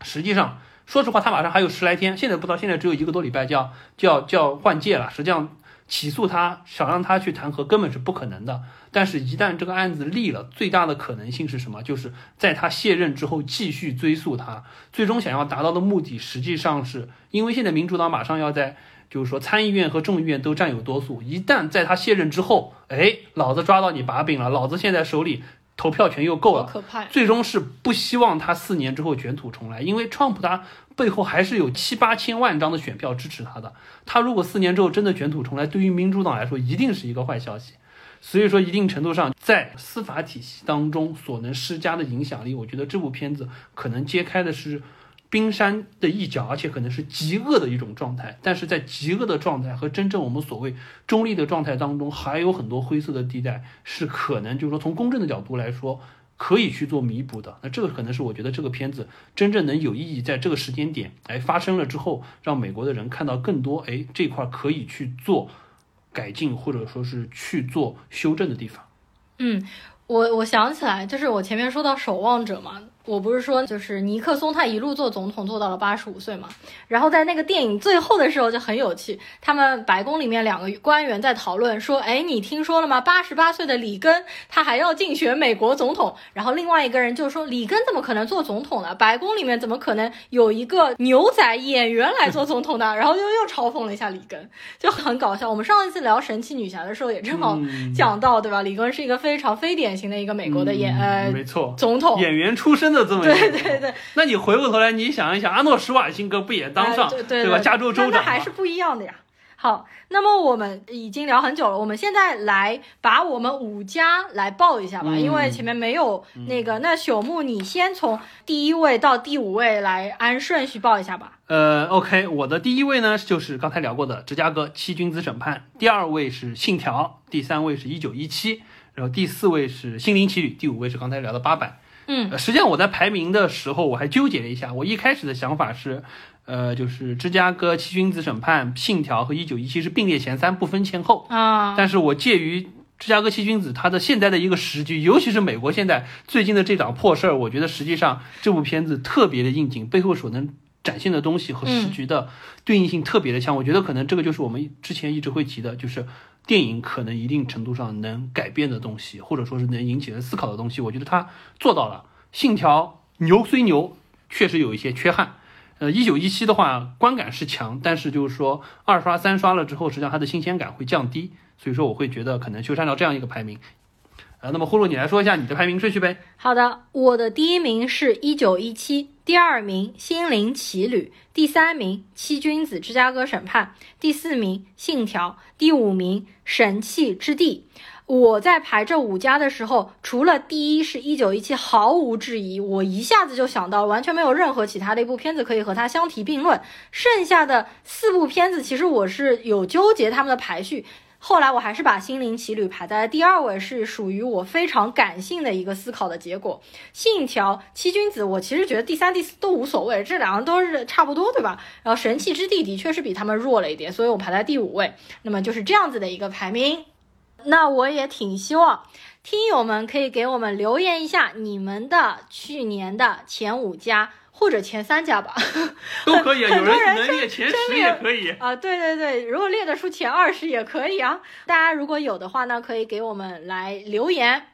实际上，说实话，他马上还有十来天，现在不知道现在只有一个多礼拜就要就要就要换届了。实际上。起诉他，想让他去弹劾，根本是不可能的。但是，一旦这个案子立了，最大的可能性是什么？就是在他卸任之后继续追诉他。最终想要达到的目的，实际上是因为现在民主党马上要在就是说参议院和众议院都占有多数，一旦在他卸任之后，哎，老子抓到你把柄了，老子现在手里投票权又够了，可怕。最终是不希望他四年之后卷土重来，因为川普他背后还是有七八千万张的选票支持他的，他如果四年之后真的卷土重来，对于民主党来说一定是一个坏消息。所以说，一定程度上在司法体系当中所能施加的影响力，我觉得这部片子可能揭开的是。冰山的一角，而且可能是极恶的一种状态，但是在极恶的状态和真正我们所谓中立的状态当中，还有很多灰色的地带，是可能就是说从公正的角度来说，可以去做弥补的。那这个可能是我觉得这个片子真正能有意义，在这个时间点，哎发生了之后，让美国的人看到更多，哎这块可以去做改进或者说是去做修正的地方。嗯，我我想起来，就是我前面说到守望者嘛。我不是说，就是尼克松他一路做总统做到了八十五岁嘛，然后在那个电影最后的时候就很有趣，他们白宫里面两个官员在讨论说，哎，你听说了吗？八十八岁的里根他还要竞选美国总统，然后另外一个人就说，里根怎么可能做总统呢？白宫里面怎么可能有一个牛仔演员来做总统呢？然后又又嘲讽了一下里根，就很搞笑。我们上一次聊神奇女侠的时候也正好讲到，对吧？里根是一个非常非典型的一个美国的演呃，没错，总统演员出身的。对对对，那你回过头来，你想一想，阿诺·施瓦辛格不也当上对吧？加州州长那还是不一样的呀。好，那么我们已经聊很久了，我们现在来把我们五家来报一下吧，因为前面没有那个。那朽木，你先从第一位到第五位来按顺序报一下吧。呃，OK，我的第一位呢就是刚才聊过的《芝加哥七君子审判》，第二位是《信条》，第三位是一九一七，然后第四位是《心灵奇旅》，第五位是刚才聊的《八佰》。嗯，实际上我在排名的时候，我还纠结了一下。我一开始的想法是，呃，就是芝加哥七君子审判、信条和一九一七是并列前三，不分前后啊。但是我介于芝加哥七君子它的现在的一个时局，尤其是美国现在最近的这档破事儿，我觉得实际上这部片子特别的应景，背后所能展现的东西和时局的对应性特别的强。我觉得可能这个就是我们之前一直会提的，就是。电影可能一定程度上能改变的东西，或者说是能引起人思考的东西，我觉得他做到了。信条牛虽牛，确实有一些缺憾。呃，一九一七的话，观感是强，但是就是说二刷三刷了之后，实际上它的新鲜感会降低。所以说，我会觉得可能就是按照这样一个排名。呃，那么呼噜，你来说一下你的排名顺序呗？好的，我的第一名是一九一七。第二名《心灵奇旅》，第三名《七君子芝加哥审判》，第四名《信条》，第五名《神器之地》。我在排这五家的时候，除了第一是一九一七，毫无质疑，我一下子就想到，完全没有任何其他的一部片子可以和它相提并论。剩下的四部片子，其实我是有纠结他们的排序。后来我还是把《心灵奇旅》排在了第二位，是属于我非常感性的一个思考的结果。信条、七君子，我其实觉得第三、第四都无所谓，这两个都是差不多，对吧？然后神器之地的确是比他们弱了一点，所以我排在第五位。那么就是这样子的一个排名。那我也挺希望听友们可以给我们留言一下你们的去年的前五家。或者前三家吧，<laughs> 都可以。有人能列前十也可以啊。对对对，如果列得出前二十也可以啊。大家如果有的话呢，可以给我们来留言。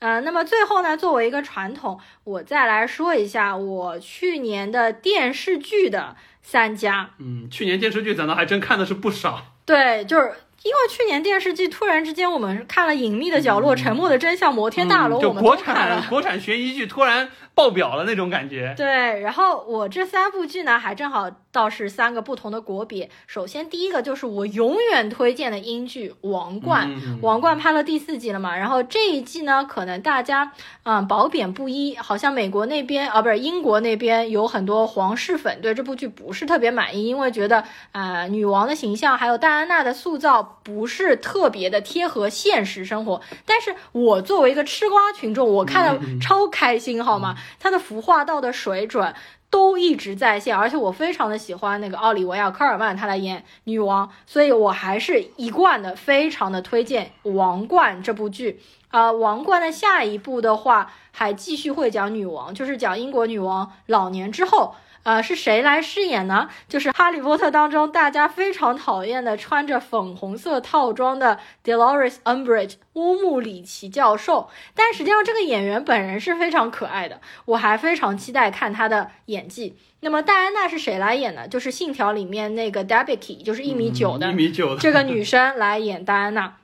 呃，那么最后呢，作为一个传统，我再来说一下我去年的电视剧的三家。嗯，去年电视剧咱倒还真看的是不少。对，就是因为去年电视剧突然之间，我们看了《隐秘的角落》《沉默的真相》《摩天大楼》，我们国产国产悬疑剧突然。爆表了那种感觉，对。然后我这三部剧呢，还正好倒是三个不同的国别。首先第一个就是我永远推荐的英剧《王冠》，《王冠》拍了第四季了嘛。然后这一季呢，可能大家嗯褒贬不一，好像美国那边啊不是英国那边有很多皇室粉对这部剧不是特别满意，因为觉得啊女王的形象还有戴安娜的塑造不是特别的贴合现实生活。但是我作为一个吃瓜群众，我看了超开心，好吗？他的服化道的水准都一直在线，而且我非常的喜欢那个奥利维亚科尔曼，他来演女王，所以我还是一贯的非常的推荐《王冠》这部剧。啊，《王冠》的下一部的话，还继续会讲女王，就是讲英国女王老年之后。呃，是谁来饰演呢？就是《哈利波特》当中大家非常讨厌的穿着粉红色套装的 Dolores Umbridge 乌木里奇教授。但实际上，这个演员本人是非常可爱的，我还非常期待看他的演技。那么戴安娜是谁来演呢？就是《信条》里面那个 Debicki，就是一米九的一米九的这个女生来演戴安娜。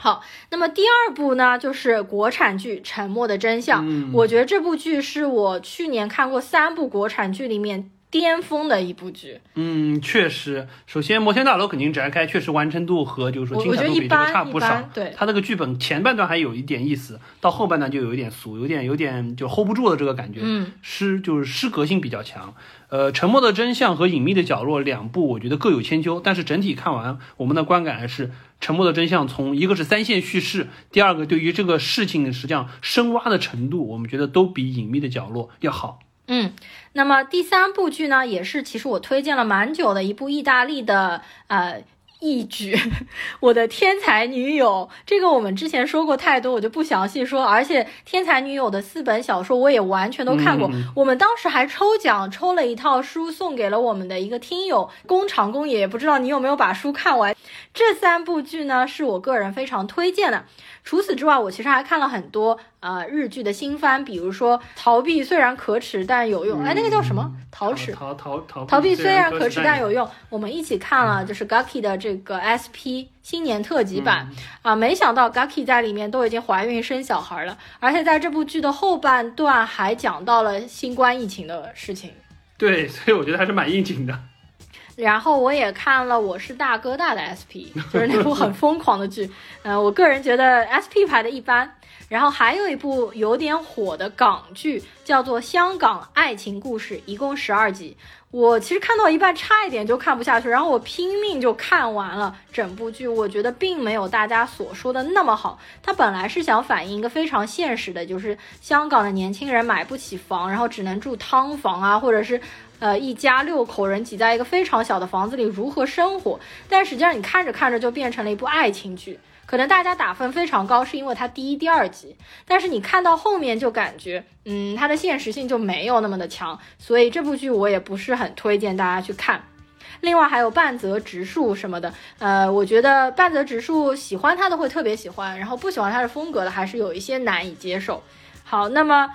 好，那么第二部呢，就是国产剧《沉默的真相》。我觉得这部剧是我去年看过三部国产剧里面巅峰的一部剧。嗯，确实，首先《摩天大楼》肯定展开，确实完成度和就是说精彩度比这个差不少。对，它那个剧本前半段还有一点意思，到后半段就有一点俗，有点有点就 hold 不住的这个感觉。嗯，诗就是诗格性比较强。呃，《沉默的真相》和《隐秘的角落》两部，我觉得各有千秋，但是整体看完，我们的观感还是《沉默的真相》从一个是三线叙事，第二个对于这个事情实际上深挖的程度，我们觉得都比《隐秘的角落》要好。嗯，那么第三部剧呢，也是其实我推荐了蛮久的一部意大利的呃。一举，<laughs> 我的天才女友，这个我们之前说过太多，我就不详细说。而且天才女友的四本小说我也完全都看过，我们当时还抽奖抽了一套书送给了我们的一个听友工厂工爷，不知道你有没有把书看完？这三部剧呢，是我个人非常推荐的。除此之外，我其实还看了很多呃日剧的新番，比如说《逃避虽然可耻但有用》，哎，那个叫什么？逃耻？逃逃逃逃避虽然可耻但有用。我们一起看了就是 Gaki 的这个 SP 新年特辑版啊，没想到 Gaki 在里面都已经怀孕生小孩了，而且在这部剧的后半段还讲到了新冠疫情的事情。对，所以我觉得还是蛮应景的。<laughs> 然后我也看了《我是大哥大》的 SP，就是那部很疯狂的剧。嗯，我个人觉得 SP 排的一般。然后还有一部有点火的港剧，叫做《香港爱情故事》，一共十二集。我其实看到一半差一点就看不下去，然后我拼命就看完了整部剧。我觉得并没有大家所说的那么好。它本来是想反映一个非常现实的，就是香港的年轻人买不起房，然后只能住汤房啊，或者是。呃，一家六口人挤在一个非常小的房子里如何生活？但实际上你看着看着就变成了一部爱情剧。可能大家打分非常高，是因为它第一、第二集。但是你看到后面就感觉，嗯，它的现实性就没有那么的强。所以这部剧我也不是很推荐大家去看。另外还有半泽直树什么的，呃，我觉得半泽直树喜欢他的会特别喜欢，然后不喜欢他的风格的还是有一些难以接受。好，那么。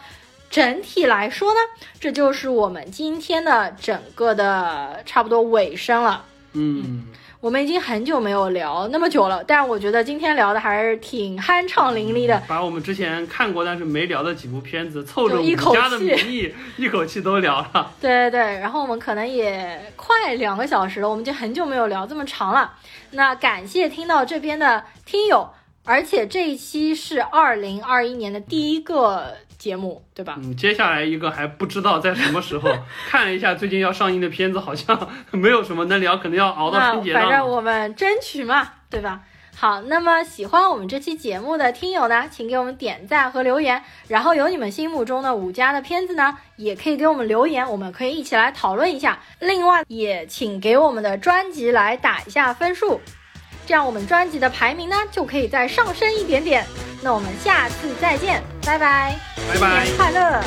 整体来说呢，这就是我们今天的整个的差不多尾声了。嗯，我们已经很久没有聊那么久了，但我觉得今天聊的还是挺酣畅淋漓的。把我们之前看过但是没聊的几部片子凑着一口家的名义 <laughs> 一口气都聊了。<laughs> 对对对，然后我们可能也快两个小时了，我们已经很久没有聊这么长了。那感谢听到这边的听友，而且这一期是二零二一年的第一个。节目对吧？嗯，接下来一个还不知道在什么时候 <laughs> 看了一下最近要上映的片子，好像 <laughs> 没有什么能聊，可能要熬到春节了。反正我们争取嘛，对吧？好，那么喜欢我们这期节目的听友呢，请给我们点赞和留言。然后有你们心目中的五家的片子呢，也可以给我们留言，我们可以一起来讨论一下。另外，也请给我们的专辑来打一下分数。这样我们专辑的排名呢就可以再上升一点点。那我们下次再见，拜拜，拜拜，新年快乐。